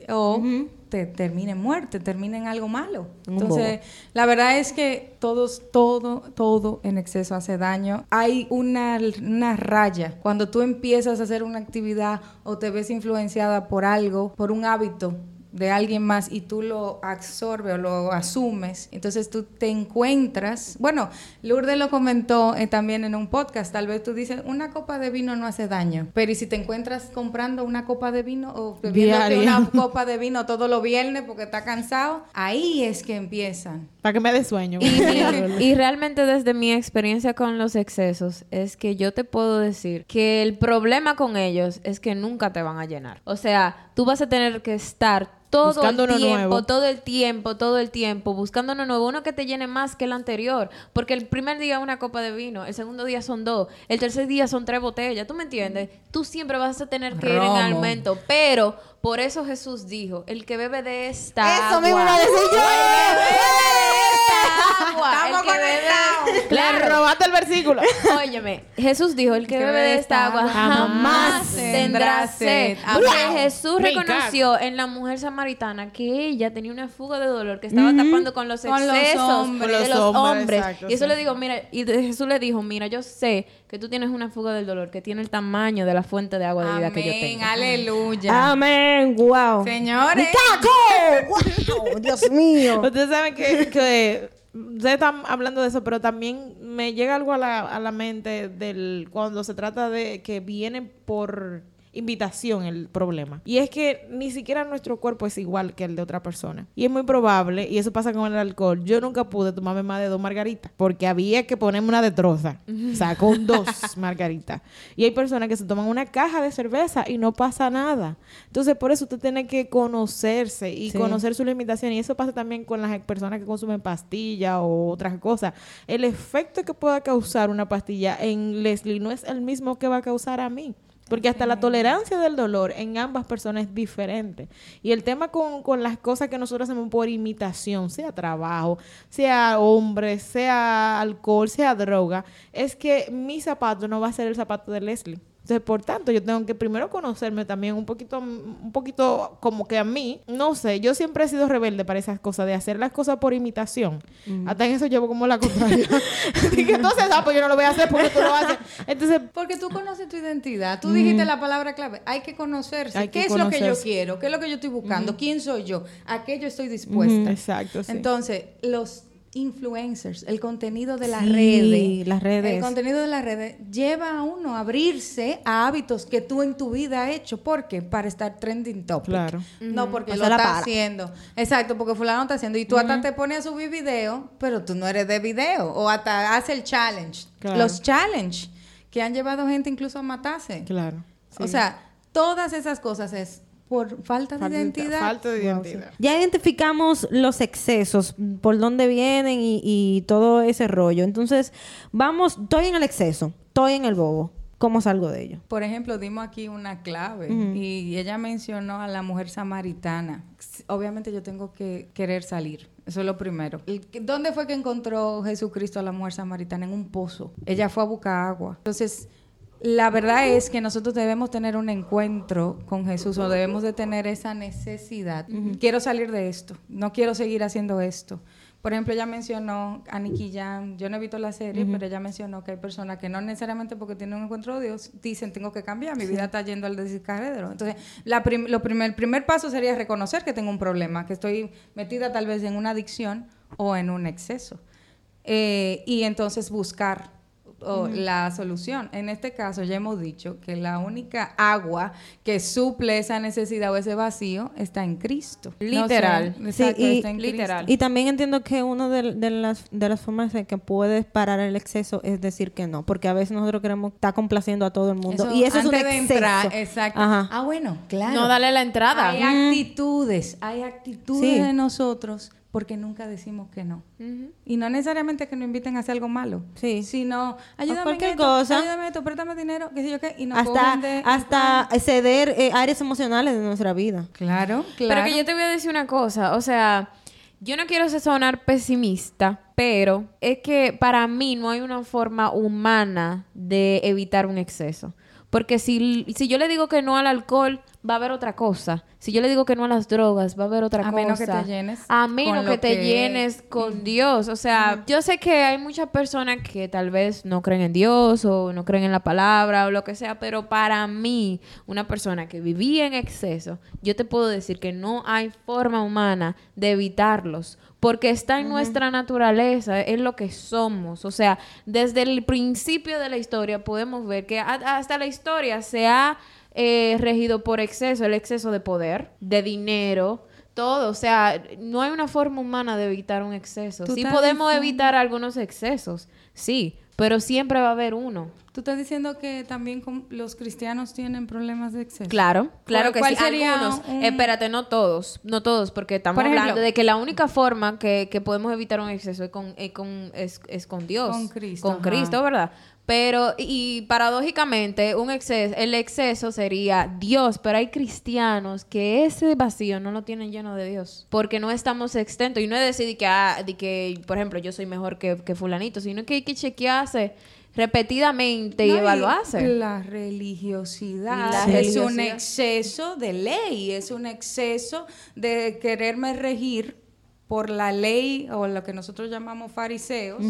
S1: o te termina en muerte, termina en algo malo. Entonces, la verdad es que todos, todo, todo en exceso hace daño. Hay una, una raya. Cuando tú empiezas a hacer una actividad o te ves influenciada por algo, por un hábito de alguien más y tú lo absorbes o lo asumes, entonces tú te encuentras, bueno, Lourdes lo comentó eh, también en un podcast, tal vez tú dices, una copa de vino no hace daño, pero ¿y si te encuentras comprando una copa de vino o bebiéndote una copa de vino todos los viernes porque está cansado? Ahí es que empiezan.
S2: Para que me dé sueño.
S4: Y, y realmente desde mi experiencia con los excesos es que yo te puedo decir que el problema con ellos es que nunca te van a llenar. O sea, tú vas a tener que estar todo
S2: Buscando
S4: el tiempo,
S2: nuevo.
S4: todo el tiempo, todo el tiempo, buscando uno nuevo, uno que te llene más que el anterior. Porque el primer día una copa de vino, el segundo día son dos, el tercer día son tres botellas, ¿tú me entiendes? Tú siempre vas a tener que ir en aumento, pero por eso Jesús dijo, el que bebe de esta
S3: Eso
S4: agua,
S3: mismo iba a decir yo.
S4: agua,
S1: Estamos
S4: el que bebe-
S1: conectados.
S2: Le
S4: Claro.
S2: robaste el versículo.
S4: Óyeme, Jesús dijo, el que
S1: que
S4: bebe de esta agua jamás tendrá sed. Porque Jesús reconoció en la mujer samaritana que ella tenía una fuga de dolor que estaba tapando con los
S1: Con los
S4: excesos
S1: hombres.
S4: de los
S2: hombres,
S4: hombres.
S2: exacto,
S4: y eso
S2: sí.
S4: le dijo, mira, y Jesús le dijo, mira, yo sé que tú tienes una fuga del dolor que tiene el tamaño de la fuente de agua de vida que yo
S1: Amén,
S4: tengo.
S1: aleluya.
S3: Amén. Wow.
S1: Señores.
S3: ¡Wow! Dios mío.
S2: Ustedes saben que, que ustedes están hablando de eso, pero también me llega algo a la, a la mente del cuando se trata de que viene por invitación el problema. Y es que ni siquiera nuestro cuerpo es igual que el de otra persona. Y es muy probable, y eso pasa con el alcohol, yo nunca pude tomarme más de dos margaritas, porque había que ponerme una de troza. O sea, con dos margaritas. Y hay personas que se toman una caja de cerveza y no pasa nada. Entonces, por eso usted tiene que conocerse y
S3: Sí.
S2: conocer sus limitaciones. Y eso pasa también con las personas que consumen pastillas o otras cosas. El efecto que pueda causar una pastilla en Leslie no es el mismo que va a causar a mí. Porque hasta la tolerancia del dolor en ambas personas es diferente. Y el tema con, con las cosas que nosotros hacemos por imitación, sea trabajo, sea hombre, sea alcohol, sea droga, es que mi zapato no va a ser el zapato de Leslie. Entonces, por tanto, yo tengo que primero conocerme también un poquito, un poquito como que a mí, no sé, yo siempre he sido rebelde para esas cosas, de hacer las cosas por imitación. Hasta en eso llevo como la contraria. Entonces, ah, pues yo no lo voy a hacer porque tú lo haces. Entonces,
S1: Porque tú conoces tu identidad. Tú dijiste la palabra clave. Hay que conocerse.
S2: Hay
S1: ¿Qué es lo que yo quiero? ¿Qué es lo que yo estoy buscando? ¿Quién soy yo? ¿A qué yo estoy dispuesta?
S2: exacto, sí.
S1: Entonces, los influencers, el contenido de las
S3: Sí,
S1: redes,
S3: las redes.
S1: el contenido de las redes lleva a uno a abrirse a hábitos que tú en tu vida has hecho. ¿Por qué? Para estar trending topic.
S2: Claro.
S1: No porque lo está
S3: para.
S1: haciendo. Exacto, porque fulano está haciendo. Y tú hasta te pones a subir video, pero tú no eres de video. O hasta hace el challenge.
S2: Claro.
S1: Los challenge que han llevado gente incluso a matarse.
S2: Claro.
S1: O sea, todas esas cosas es por falta de
S2: Falta de-
S1: identidad.
S2: Falta de identidad.
S3: Ya identificamos los excesos, por dónde vienen y, y todo ese rollo. Entonces, vamos, estoy en el exceso, estoy en el bobo. ¿Cómo salgo de ello?
S1: Por ejemplo, dimos aquí una clave y ella mencionó a la mujer samaritana. Obviamente yo tengo que querer salir. Eso es lo primero. ¿Y ¿Dónde fue que encontró Jesucristo a la mujer samaritana? En un pozo. Ella fue a buscar agua. Entonces, la verdad es que nosotros debemos tener un encuentro con Jesús o debemos de tener esa necesidad. Quiero salir de esto. No quiero seguir haciendo esto. Por ejemplo, ella mencionó a Nicky Jam. Yo no he visto la serie, pero ella mencionó que hay personas que no necesariamente porque tienen un encuentro de Dios dicen tengo que cambiar, mi vida está yendo al descarredero. Entonces, la prim- lo primer, el primer paso sería reconocer que tengo un problema, que estoy metida tal vez en una adicción o en un exceso. Eh, y entonces buscar o la solución. En este caso ya hemos dicho que la única agua que suple esa necesidad o ese vacío está en Cristo. No sé,
S4: Literal.
S1: exacto,
S3: Sí, y-
S1: está en
S4: literal.
S1: Cristo.
S3: Y también entiendo que una de, de las, de las formas en que puedes parar el exceso es decir que no, porque a veces nosotros queremos estar complaciendo a todo el mundo. y eso es un
S1: antes de
S3: exceso.
S1: entrar, exacto.
S3: Ajá.
S1: Ah, bueno, claro.
S4: No dale la entrada.
S1: Hay actitudes, hay actitudes
S3: Sí.
S1: de nosotros porque nunca decimos que no. Y no necesariamente que nos inviten a hacer algo malo,
S3: Sí.
S1: sino ayúdame
S3: cualquier
S1: esto,
S3: cosa.
S1: ayúdame esto, préstame dinero, qué sé yo qué, y nos
S3: hasta
S1: de-
S3: hasta ceder eh, áreas emocionales de nuestra vida.
S1: Claro, claro.
S4: Pero que yo te voy a decir una cosa, o sea, yo no quiero sonar pesimista, pero es que para mí no hay una forma humana de evitar un exceso. Porque si, si yo le digo que no al alcohol, va a haber otra cosa. Si yo le digo que no a las drogas, va a haber otra
S1: A
S4: cosa.
S1: menos que te llenes
S4: A menos que te
S1: que-
S4: llenes con Dios. O sea, yo sé que hay muchas personas que tal vez no creen en Dios o no creen en la palabra o lo que sea, pero para mí, una persona que vivía en exceso, yo te puedo decir que no hay forma humana de evitarlos. Porque está en nuestra naturaleza, es lo que somos. O sea, desde el principio de la historia podemos ver que hasta la historia se ha eh, regido por exceso, el exceso de poder, de dinero, todo. O sea, no hay una forma humana de evitar un exceso. Sí podemos
S1: diciendo-
S4: evitar algunos excesos, sí, pero siempre va a haber uno.
S1: ¿Tú estás diciendo que también los cristianos tienen problemas de exceso?
S4: Claro, claro que
S1: ¿Cuál
S4: sí.
S1: sería
S4: Algunos.
S1: un-
S4: Espérate, no todos, no todos, porque estamos
S1: Por ejemplo-
S4: hablando de que la única forma que, que podemos evitar un exceso es con, es con, es, es con Dios.
S1: Con Cristo,
S4: Con
S1: ajá.
S4: Cristo, ¿verdad? Pero, y, y paradójicamente, un exceso, el exceso sería Dios, pero hay cristianos que ese vacío no lo tienen lleno de Dios, porque no estamos extentos. Y no es decir que, ah, de que por ejemplo, yo soy mejor que, que fulanito, sino que hay que chequearse repetidamente y
S1: No,
S4: evaluarse.
S1: La religiosidad
S4: La
S1: es un exceso de ley, es un exceso de quererme regir por la ley o lo que nosotros llamamos fariseos.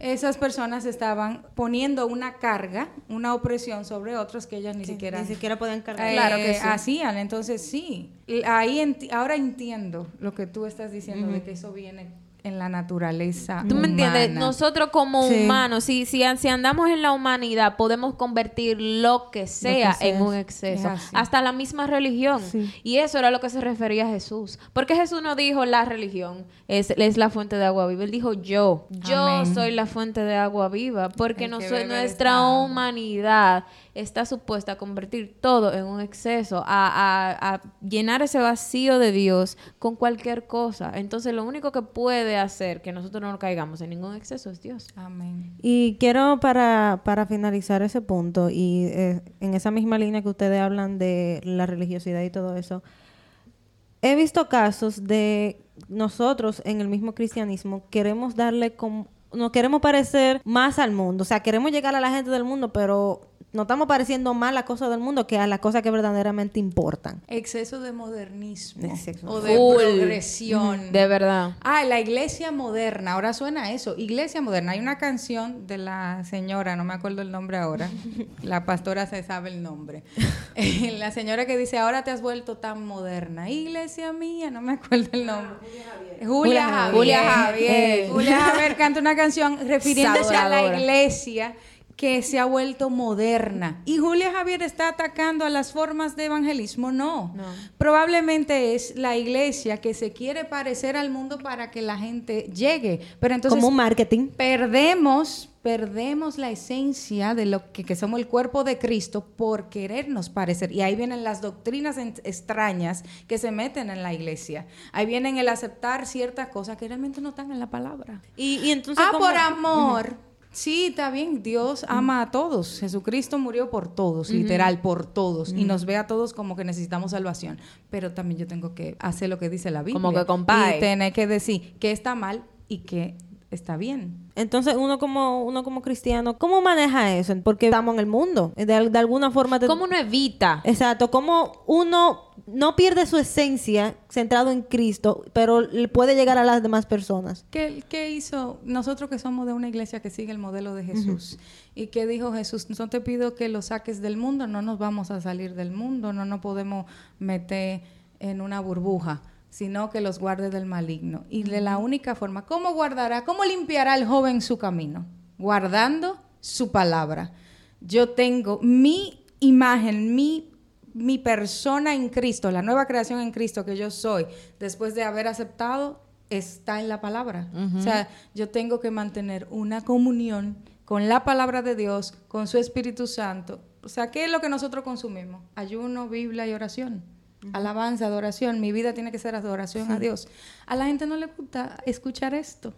S1: Esas personas estaban poniendo una carga, una opresión sobre otros que ellas ni siquiera
S2: Ni siquiera pueden cargar.
S1: eh,
S4: Claro que sí.
S1: hacían. Entonces sí, ahí enti- ahora entiendo lo que tú estás diciendo de que eso viene en la naturaleza.
S4: ¿Tú me entiendes?
S1: humana.
S4: Nosotros como
S2: Sí.
S4: humanos, si, si, si andamos en la humanidad, podemos convertir lo que sea,
S2: sea.
S4: en un exceso. Hasta la misma religión.
S2: Sí.
S4: Y eso era lo que se refería a Jesús. Porque Jesús no dijo la religión es, es la fuente de agua viva. Él dijo yo. Yo
S1: Amén.
S4: soy la fuente de agua viva. Porque
S1: de
S4: nuestra
S1: agua.
S4: Está supuesta a convertir todo en un exceso, a, a- a llenar ese vacío de Dios con cualquier cosa. Entonces lo único que puede hacer que nosotros no caigamos en ningún exceso es Dios.
S1: Amén.
S2: Y quiero para, para finalizar ese punto y eh, en esa misma línea que ustedes hablan de la religiosidad y todo eso, he visto casos de nosotros en el mismo cristianismo queremos darle como no queremos parecer más al mundo, o sea, queremos llegar a la gente del mundo, pero no estamos pareciendo más a las cosas del mundo que a las cosas que verdaderamente importan.
S1: Exceso de modernismo
S2: Exceso.
S1: o de
S4: Full.
S1: progresión.
S4: De verdad.
S1: Ah, la iglesia moderna, ahora suena eso, iglesia moderna. Hay una canción de la señora, no me acuerdo el nombre ahora, la pastora se sabe el nombre. La señora que dice, ahora te has vuelto tan moderna. Iglesia mía, no me acuerdo el nombre. Julia Javier.
S4: Julia Javier.
S1: Julia Javier canta una canción refiriéndose a la iglesia que se ha vuelto moderna. ¿Y Julia Javier está atacando a las formas de evangelismo? No.
S4: No.
S1: Probablemente es la iglesia que se quiere parecer al mundo para que la gente llegue. Pero entonces
S2: como un marketing.
S1: perdemos, perdemos la esencia de lo que, que somos el cuerpo de Cristo por querernos parecer. Y ahí vienen las doctrinas en- extrañas que se meten en la iglesia. Ahí vienen el aceptar ciertas cosas que realmente no están en la palabra.
S2: Y, y entonces
S1: Ah,
S2: ¿cómo-
S1: por amor. Sí, está bien. Dios ama a todos. Jesucristo murió por todos, literal, por todos. Y nos ve a todos como que necesitamos salvación. Pero también yo tengo que hacer lo que dice la Biblia.
S4: Como que compare.
S1: Y tener que decir que está mal y que está bien.
S2: Entonces, uno como uno como cristiano, ¿cómo maneja eso? Porque estamos en el mundo. De, de alguna forma... te-
S4: ¿Cómo uno evita?
S2: Exacto. ¿Cómo uno no pierde su esencia centrado en Cristo, pero le puede llegar a las demás personas?
S1: ¿Qué, qué hizo nosotros que somos de una iglesia que sigue el modelo de Jesús? ¿Y qué dijo Jesús? No te pido que lo saques del mundo, no nos vamos a salir del mundo, no nos podemos meter en una burbuja, sino que los guarde del maligno. Y de la única forma, ¿cómo guardará, cómo limpiará el joven su camino? Guardando su palabra. Yo tengo mi imagen, mi mi persona en Cristo, la nueva creación en Cristo que yo soy, después de haber aceptado, está en la palabra. O sea, yo tengo que mantener una comunión con la palabra de Dios, con su Espíritu Santo. O sea, ¿qué es lo que nosotros consumimos? Ayuno, Biblia y oración. Alabanza, adoración. Mi vida tiene que ser adoración a Dios. A la gente no le gusta escuchar esto.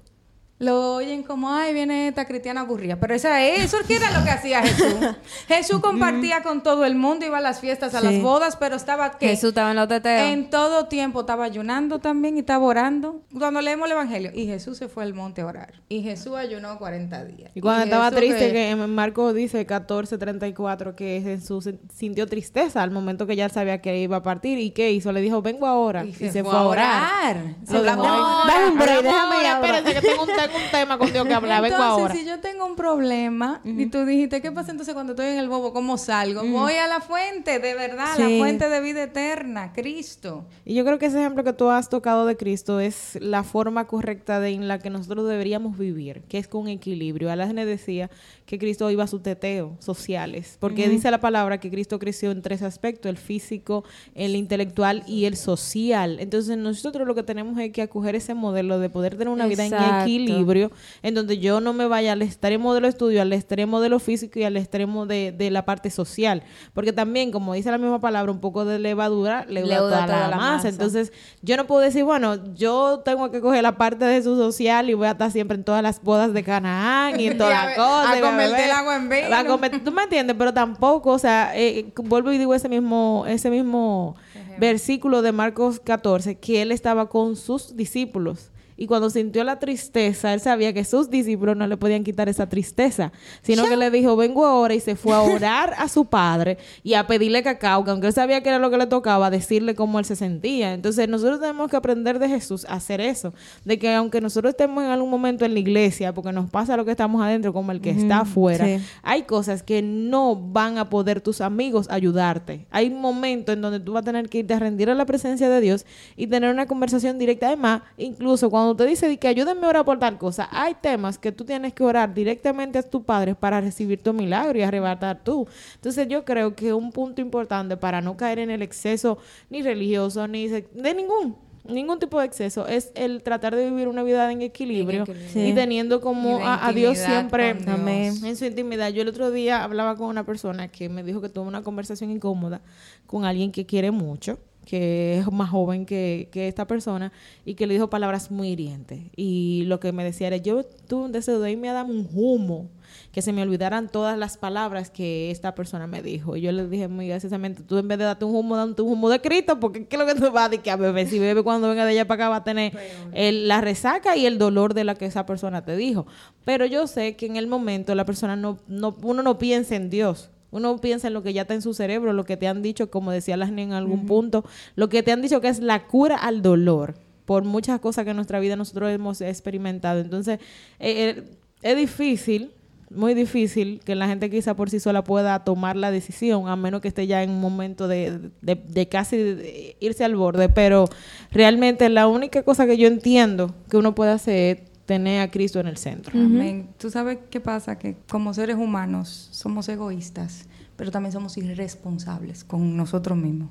S1: Lo oyen como, ay, viene esta cristiana aburrida. Pero esa es, eso que era lo que hacía Jesús. Jesús compartía con todo el mundo, iba a las fiestas, a
S3: Sí.
S1: las bodas, pero estaba ¿qué?
S4: Jesús estaba en los teteos.
S1: En todo tiempo estaba ayunando también y estaba orando. Cuando leemos el Evangelio, y Jesús se fue al monte a orar. Y Jesús ayunó 40 días.
S2: Y cuando estaba
S1: Jesús
S2: triste, que en Marcos dice 14:34 que Jesús se- sintió tristeza al momento que ya sabía que iba a partir. ¿Y qué hizo? Le dijo, vengo ahora. Y, se, fue a orar.
S1: Se
S2: Lo
S1: fue a
S2: dejó
S1: orar.
S3: Dame un break, déjame
S2: ahora,
S3: hablar.
S2: espérense, que tengo un, tengo un tema con Dios que hablar. Vengo
S1: Entonces,
S2: ahora.
S1: si yo tengo un problema y tú dijiste, ¿qué pasa entonces cuando estoy en el bobo? ¿Cómo salgo? Voy a la fuente, de verdad, la
S3: Sí.
S1: fuente de vida eterna, Cristo.
S2: Y yo creo que ese ejemplo que tú has tocado de Cristo es la forma correcta de en la que nosotros deberíamos vivir, que es con equilibrio. Alasne decía que Cristo iba a su teteo sociales, porque dice la palabra que Cristo creció en tres aspectos, el físico, el intelectual y el social. Entonces nosotros lo que tenemos es que acoger ese modelo de poder tener una vida en
S3: Exacto.
S2: Equilibrio, en donde yo no me vaya al extremo de lo estudio, al extremo de lo físico y al extremo de, de la parte social. Porque también, como dice la misma palabra, un poco de levadura Leuda toda,
S3: toda
S2: la,
S3: la
S2: masa.
S3: masa.
S2: Entonces, yo no puedo decir, bueno, yo tengo que coger la parte de su social y voy a estar siempre en todas las bodas de Canaán y en todas las cosas.
S1: a
S2: beber.
S1: el agua en vino.
S2: A ¿Tú me entiendes? Pero tampoco, o sea, eh, vuelvo y digo ese mismo, ese mismo versículo de Marcos 14, que él estaba con sus discípulos. Y cuando sintió la tristeza, él sabía que sus discípulos no le podían quitar esa tristeza, sino que le dijo, vengo ahora y se fue a orar a su padre y a pedirle cacao, que aunque él sabía que era lo que le tocaba, decirle cómo él se sentía. Entonces nosotros tenemos que aprender de Jesús a hacer eso, de que aunque nosotros estemos en algún momento en la iglesia, porque nos pasa lo que estamos adentro como el que está afuera,
S3: sí.
S2: hay cosas que no van a poder tus amigos ayudarte. Hay momentos en donde tú vas a tener que irte a rendir a la presencia de Dios y tener una conversación directa. Además, incluso cuando te dice de que ayúdenme a orar por tal cosa, hay temas que tú tienes que orar directamente a tus padres para recibir tu milagro y arrebatar tú. Entonces yo creo que un punto importante para no caer en el exceso ni religioso ni de ningún ningún tipo de exceso es el tratar de vivir una vida en equilibrio,
S3: Sí.
S2: y teniendo como
S1: Y
S2: a, a Dios siempre
S1: Dios.
S2: En su intimidad. Yo el otro día hablaba con una persona que me dijo que tuvo una conversación incómoda con alguien que quiere mucho, que es más joven que, que esta persona, y que le dijo palabras muy hirientes. Y lo que me decía era, yo tuve un deseo de irme a un humo, que se me olvidaran todas las palabras que esta persona me dijo. Y yo le dije muy graciosamente, tú en vez de darte un humo, date un humo de Cristo, porque ¿qué es lo que tú vas a decir a beber? Si bebe cuando venga de allá para acá va a tener el- la resaca y el dolor de la que esa persona te dijo. Pero yo sé que en el momento la persona no, no uno no piensa en Dios. Uno piensa en lo que ya está en su cerebro, lo que te han dicho, como decía Lasny en algún punto, lo que te han dicho que es la cura al dolor por muchas cosas que en nuestra vida nosotros hemos experimentado. Entonces, eh, eh, es difícil, muy difícil que la gente quizá por sí sola pueda tomar la decisión, a menos que esté ya en un momento de, de- de casi de irse al borde. Pero realmente la única cosa que yo entiendo que uno puede hacer es tener a Cristo en el centro.
S1: Amén. Tú sabes qué pasa, que como seres humanos somos egoístas, pero también somos irresponsables con nosotros mismos.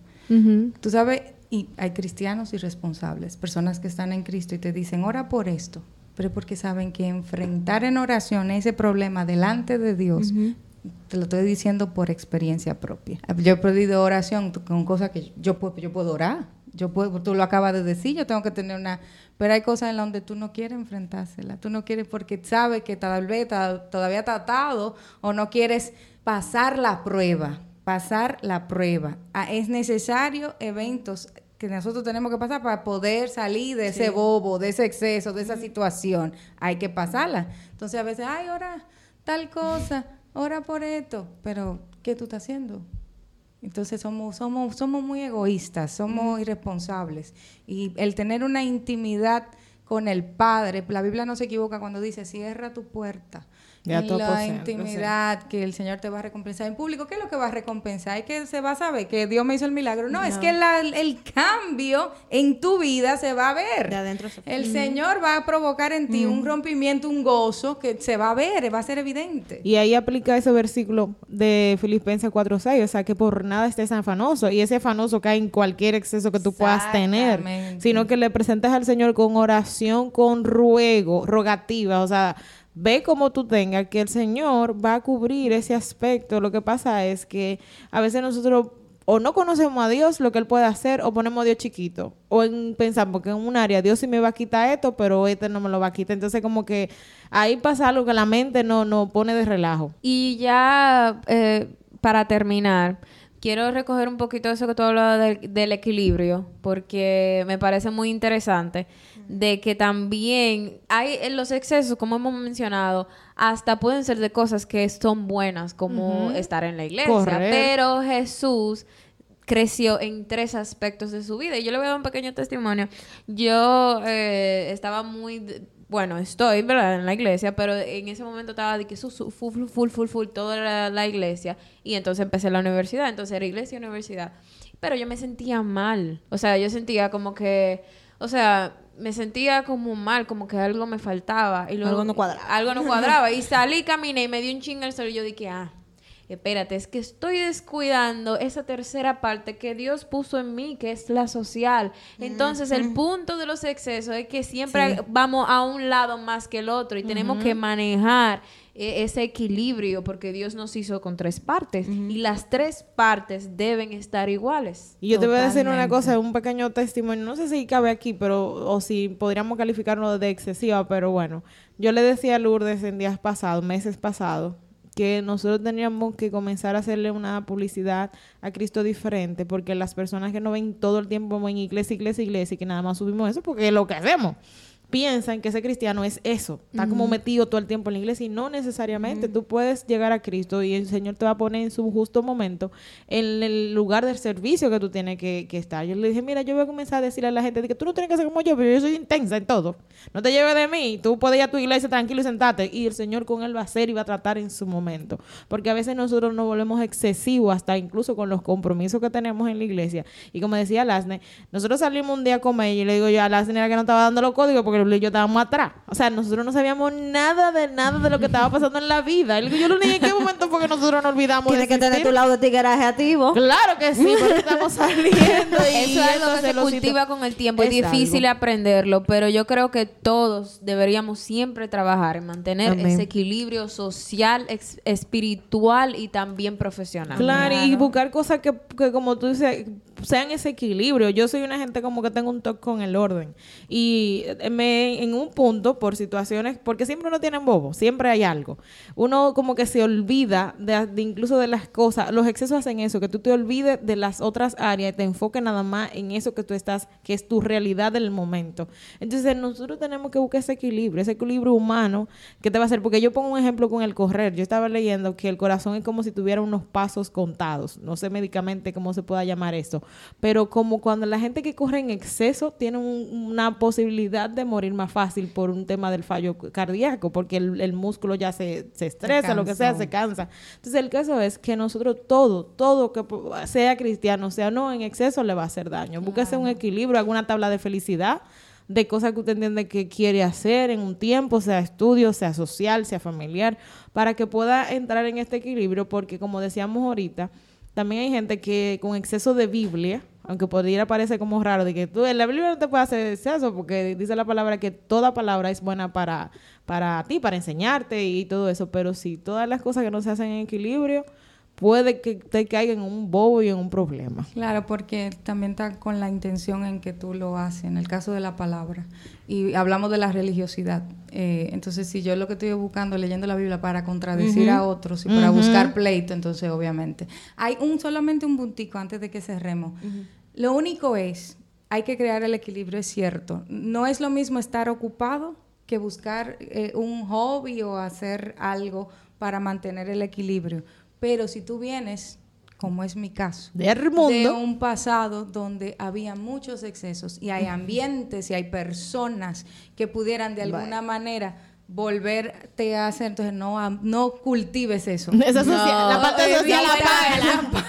S1: Tú sabes, y hay cristianos irresponsables, personas que están en Cristo y te dicen, ora por esto, pero es porque saben que enfrentar en oración ese problema delante de Dios, te lo estoy diciendo por experiencia propia. Yo he pedido oración con cosas que yo puedo, yo puedo orar. Yo puedo, tú lo acabas de decir, yo tengo que tener una... Pero hay cosas en las donde tú no quieres enfrentársela. Tú no quieres porque sabes que tal vez todavía está atado o no quieres pasar la prueba. Pasar la prueba. Ah, es necesario eventos que nosotros tenemos que pasar para poder salir de ese bobo, de ese exceso, de esa situación. Hay que pasarla. Entonces a veces, ay, ora tal cosa, ora por esto. Pero, ¿qué tú estás haciendo? Entonces somos, somos, somos muy egoístas, somos irresponsables. Y el tener una intimidad con el Padre, la Biblia no se equivoca cuando dice, cierra tu puerta.
S2: Ya
S1: en la intimidad que el Señor te va a recompensar en público. ¿Qué es lo que va a recompensar? Es que se va a saber que Dios me hizo el milagro. No, es que la- el cambio en tu vida se va a ver.
S3: De adentro.
S1: El Señor va a provocar en ti un rompimiento, un gozo que se va a ver, va a ser evidente.
S2: Y ahí aplica ese versículo de Filipenses 4.6, o sea, que por nada estés afanoso. Y ese afanoso cae en cualquier exceso que tú puedas tener, sino que le presentes al Señor con oración, con ruego, rogativa, o sea, ve como tú tengas, que el Señor va a cubrir ese aspecto. Lo que pasa es que a veces nosotros o no conocemos a Dios, lo que Él puede hacer, o ponemos a Dios chiquito. O en, pensamos que en un área Dios sí me va a quitar esto, pero este no me lo va a quitar. Entonces, como que ahí pasa algo que la mente no, no pone de relajo.
S4: Y ya eh, para terminar, quiero recoger un poquito eso que tú hablabas del equilibrio, porque me parece muy interesante de que también hay en los excesos, como hemos mencionado, hasta pueden ser de cosas que son buenas, como estar en la iglesia,
S2: Correr.
S4: pero Jesús creció en tres aspectos de su vida. Y yo le voy a dar un pequeño testimonio. Yo eh, estaba muy... Bueno, estoy, ¿verdad? En la iglesia, pero en ese momento estaba de que su, su- full, full, full, full, full, toda la, la iglesia. Y entonces empecé la universidad. Entonces era iglesia y universidad. Pero yo me sentía mal. O sea, yo sentía como que... O sea, me sentía como mal, como que algo me faltaba. Y luego,
S3: Algo no cuadraba.
S4: Algo no cuadraba. y salí, caminé y me dio un chingo el sol. Y yo dije, ah, espérate, es que estoy descuidando esa tercera parte que Dios puso en mí, que es la social. Entonces, el punto de los excesos es que siempre vamos a un lado más que el otro y tenemos que manejar ese equilibrio porque Dios nos hizo con tres partes y las tres partes deben estar iguales.
S2: Y yo te voy a decir una cosa, un pequeño testimonio, no sé si cabe aquí, pero o si podríamos calificarlo de excesiva, pero bueno, yo le decía a Lourdes en días pasados, meses pasados, que nosotros teníamos que comenzar a hacerle una publicidad a Cristo diferente, porque las personas que nos ven todo el tiempo en iglesia, iglesia, iglesia, y que nada más subimos eso, porque es lo que hacemos. Piensan que ese cristiano es eso, está como metido todo el tiempo en la iglesia y no necesariamente. Tú puedes llegar a Cristo y el Señor te va a poner en su justo momento en el lugar del servicio que tú tienes que, que estar. Yo le dije, mira, yo voy a comenzar a decirle a la gente de que tú no tienes que ser como yo, pero yo soy intensa en todo. No te lleves de mí, tú puedes ir a tu iglesia tranquilo y sentarte y el Señor con él va a hacer y va a tratar en su momento. Porque a veces nosotros nos volvemos excesivos hasta incluso con los compromisos que tenemos en la iglesia. Y como decía Lasne, nosotros salimos un día a comer y le digo yo a Lasne era que no estaba dando los códigos porque Luli y yo estábamos atrás. O sea, nosotros no sabíamos nada de nada de lo que estaba pasando en la vida. Y le digo, yo lo ni en qué momento fue que nosotros nos olvidamos
S3: Tienes que tener tu lado de tigueraje activo.
S2: Claro que sí, pero estamos saliendo y
S4: Eso es algo que se cultiva con el tiempo. Es,
S2: Es
S4: difícil
S2: algo.
S4: aprenderlo, pero yo creo que todos deberíamos siempre trabajar en mantener
S3: Amén.
S4: ese equilibrio social, ex- espiritual y también profesional.
S2: Claro, y buscar cosas que, que, como tú dices, sean ese equilibrio. Yo soy una gente como que tengo un toque con el orden. Y eh, en un punto, por situaciones, porque siempre uno tiene bobo, siempre hay algo. Uno como que se olvida de, incluso de las cosas. Los excesos hacen eso, que tú te olvides de las otras áreas y te enfoques nada más en eso que tú estás, que es tu realidad del momento. Entonces nosotros tenemos que buscar ese equilibrio, ese equilibrio humano que te va a hacer, porque yo pongo un ejemplo con el correr. Yo estaba leyendo que el corazón es como si tuviera unos pasos contados. No sé médicamente cómo se pueda llamar eso, pero como cuando la gente que corre en exceso tiene un- una posibilidad de morir más fácil por un tema del fallo cardíaco, porque el, el músculo ya se, se estresa, lo que sea, se cansa. Entonces el caso es que nosotros todo, todo que sea cristiano, sea no, en exceso le va a hacer daño. Búsquese un equilibrio, alguna tabla de felicidad de cosas que usted entiende que quiere hacer en un tiempo, sea estudio, sea social, sea familiar, para que pueda entrar en este equilibrio, porque como decíamos ahorita, también hay gente que con exceso de Biblia, aunque podría parecer como raro, de que tú en la Biblia no te puede hacer exceso, porque dice la palabra que toda palabra es buena para, para ti, para enseñarte y todo eso, pero si todas las cosas que no se hacen en equilibrio, puede que te caiga en un bobo y en un problema.
S1: Claro, porque también está con la intención en que tú lo haces, en el caso de la palabra. Y hablamos de la religiosidad. Eh, entonces, si yo lo que estoy buscando leyendo la Biblia para contradecir a otros y para buscar pleito, entonces obviamente. Hay un solamente un puntico antes de que cerremos. Lo único es, hay que crear el equilibrio, es cierto. No es lo mismo estar ocupado que buscar eh, un hobby o hacer algo para mantener el equilibrio. Pero si tú vienes, como es mi caso,
S2: Del mundo.
S1: de un pasado donde había muchos excesos y hay ambientes y hay personas que pudieran de alguna manera volverte a hacer, entonces no, no cultives eso.
S2: Esa social- la parte
S4: eh,
S2: social la.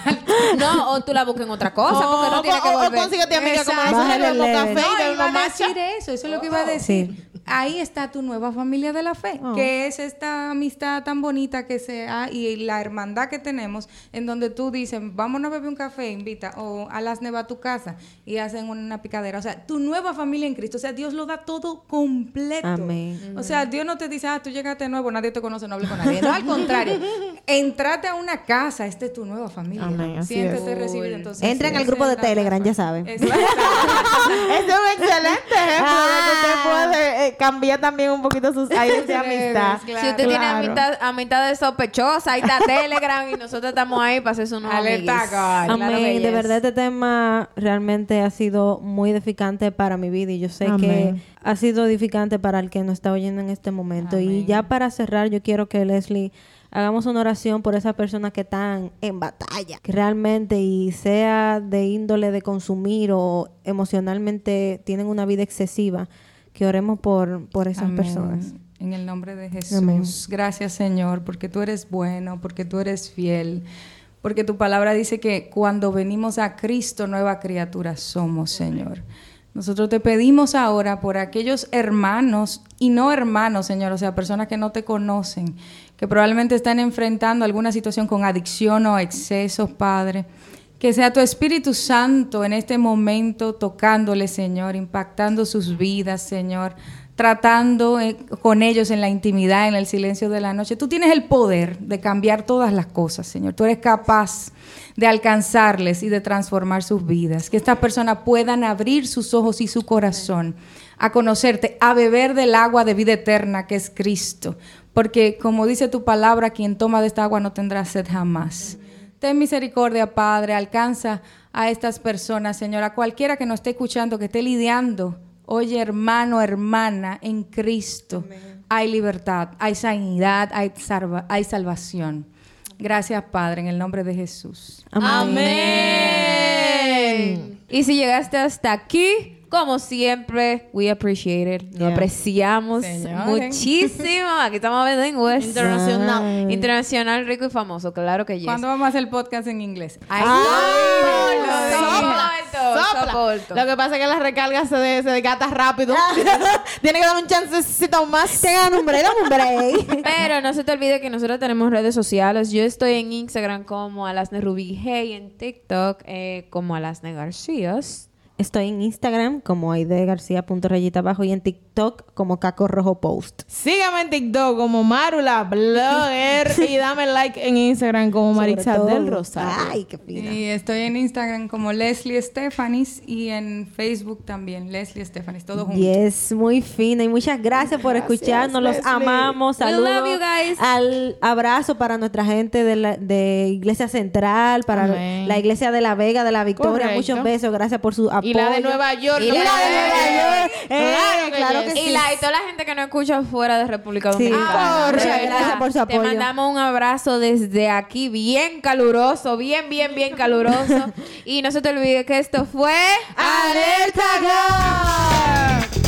S4: No, o tú la buscas en otra cosa porque no
S2: O-
S4: tiene que
S2: o- o
S4: volver.
S2: consíguete amiga como nosotros café
S1: No,
S2: y
S1: iba a decir eso, eso es lo que iba a decir. Ahí está tu nueva familia de la fe,
S3: Oh.
S1: que es esta amistad tan bonita que sea y la hermandad que tenemos, en donde tú dices, vámonos a beber un café, invita, o a las neva a tu casa y hacen una picadera. O sea, tu nueva familia en Cristo. O sea, Dios lo da todo completo.
S3: Amén.
S1: O sea, Dios no te dice, ah, tú llegaste nuevo, nadie te conoce, no hables con nadie. No, al contrario. Entrate a una casa, esta es tu nueva familia.
S2: Amén,
S1: Siéntete
S2: es.
S1: recibido. Entonces,
S3: Entren
S1: ese
S3: al grupo de Telegram, ya saben.
S2: Es un excelente ejemplo de que usted puede eh, cambiar también un poquito sus aires de amistad.
S1: Claro.
S4: Si usted tiene
S2: Claro.
S4: amistad, amistad de sospechosa, ahí está Telegram y nosotros estamos ahí para hacer su nuevo
S1: Alerta.
S3: Amén. De verdad este tema realmente ha sido muy edificante para mi vida y yo sé
S2: Amén.
S3: que ha sido edificante para el que nos está oyendo en este momento. Y ya para cerrar, yo quiero que Leslie hagamos una oración por esas personas que están en batalla, que realmente y sea de índole de consumir o emocionalmente tienen una vida excesiva, que oremos por, por esas
S1: Amén.
S3: personas.
S1: En el nombre de Jesús.
S3: Amén.
S1: Gracias, Señor, porque tú eres bueno, porque tú eres fiel. Porque tu palabra dice que cuando venimos a Cristo, nueva criatura somos, Señor. Nosotros te pedimos ahora por aquellos hermanos y no hermanos, Señor, o sea, personas que no te conocen, que probablemente están enfrentando alguna situación con adicción o excesos, Padre. Que sea tu Espíritu Santo en este momento tocándole, Señor, impactando sus vidas, Señor, tratando eh, con ellos en la intimidad, en el silencio de la noche. Tú tienes el poder de cambiar todas las cosas, Señor. Tú eres capaz de alcanzarles y de transformar sus vidas. Que estas personas puedan abrir sus ojos y su corazón a conocerte, a beber del agua de vida eterna que es Cristo. Porque como dice tu palabra, quien toma de esta agua no tendrá sed jamás. Ten misericordia, Padre, alcanza a estas personas, Señor, a cualquiera que nos esté escuchando, que esté lidiando. Oye, hermano, hermana, en Cristo hay libertad, hay sanidad, hay, salva- hay salvación. Gracias, Padre, en el nombre de Jesús.
S4: Amén. Y si llegaste hasta aquí, como siempre, we appreciate it. Lo
S2: Yeah.
S4: apreciamos muchísimo. Aquí estamos bilingües.
S2: Internacional.
S4: Internacional, rico y famoso. Claro que yes.
S1: ¿Cuándo vamos a hacer el podcast en inglés? Ay,
S2: Sopla,
S4: Soporto,
S2: sopla.
S4: soporto.
S2: Lo que pasa es que la recarga se, de, se rápido. Tiene que dar un chancecito más.
S3: Tengan un break, un break.
S4: Pero no se te olvide que nosotros tenemos redes sociales. Yo estoy en Instagram como Alasne Rubí Hey, en TikTok eh, como Alasne Garcías.
S3: Estoy en Instagram como aidegarcía.rayita abajo y en TikTok como Caco Rojo Post.
S2: Sígame en TikTok como Marula Blogger y dame like en Instagram como Maritza del Rosario.
S3: Ay, qué fina.
S1: Y estoy en Instagram como Leslie Stefanis y en Facebook también, Leslie Stefanis, todo junto.
S3: Yes, muy fina y muchas gracias por escucharnos. Los amamos.
S4: We
S3: Saludos.
S4: love you guys.
S3: Al abrazo para nuestra gente de, la, de Iglesia Central, para
S2: Amén.
S3: la Iglesia de la Vega, de la Victoria.
S2: Correcto.
S3: Muchos besos. Gracias por su apoyo.
S2: Y la de Nueva York.
S3: Y la de Nueva York. Eh,
S2: Claro que
S3: claro que
S4: Y,
S3: sí.
S4: la, y toda la gente que nos escucha fuera de República
S3: Sí.
S4: Dominicana. Verdad.
S3: Gracias por su
S4: Te mandamos un abrazo desde aquí, bien caluroso, bien, bien, bien caluroso. y no se te olvide que esto fue
S3: ¡Alerta Girl!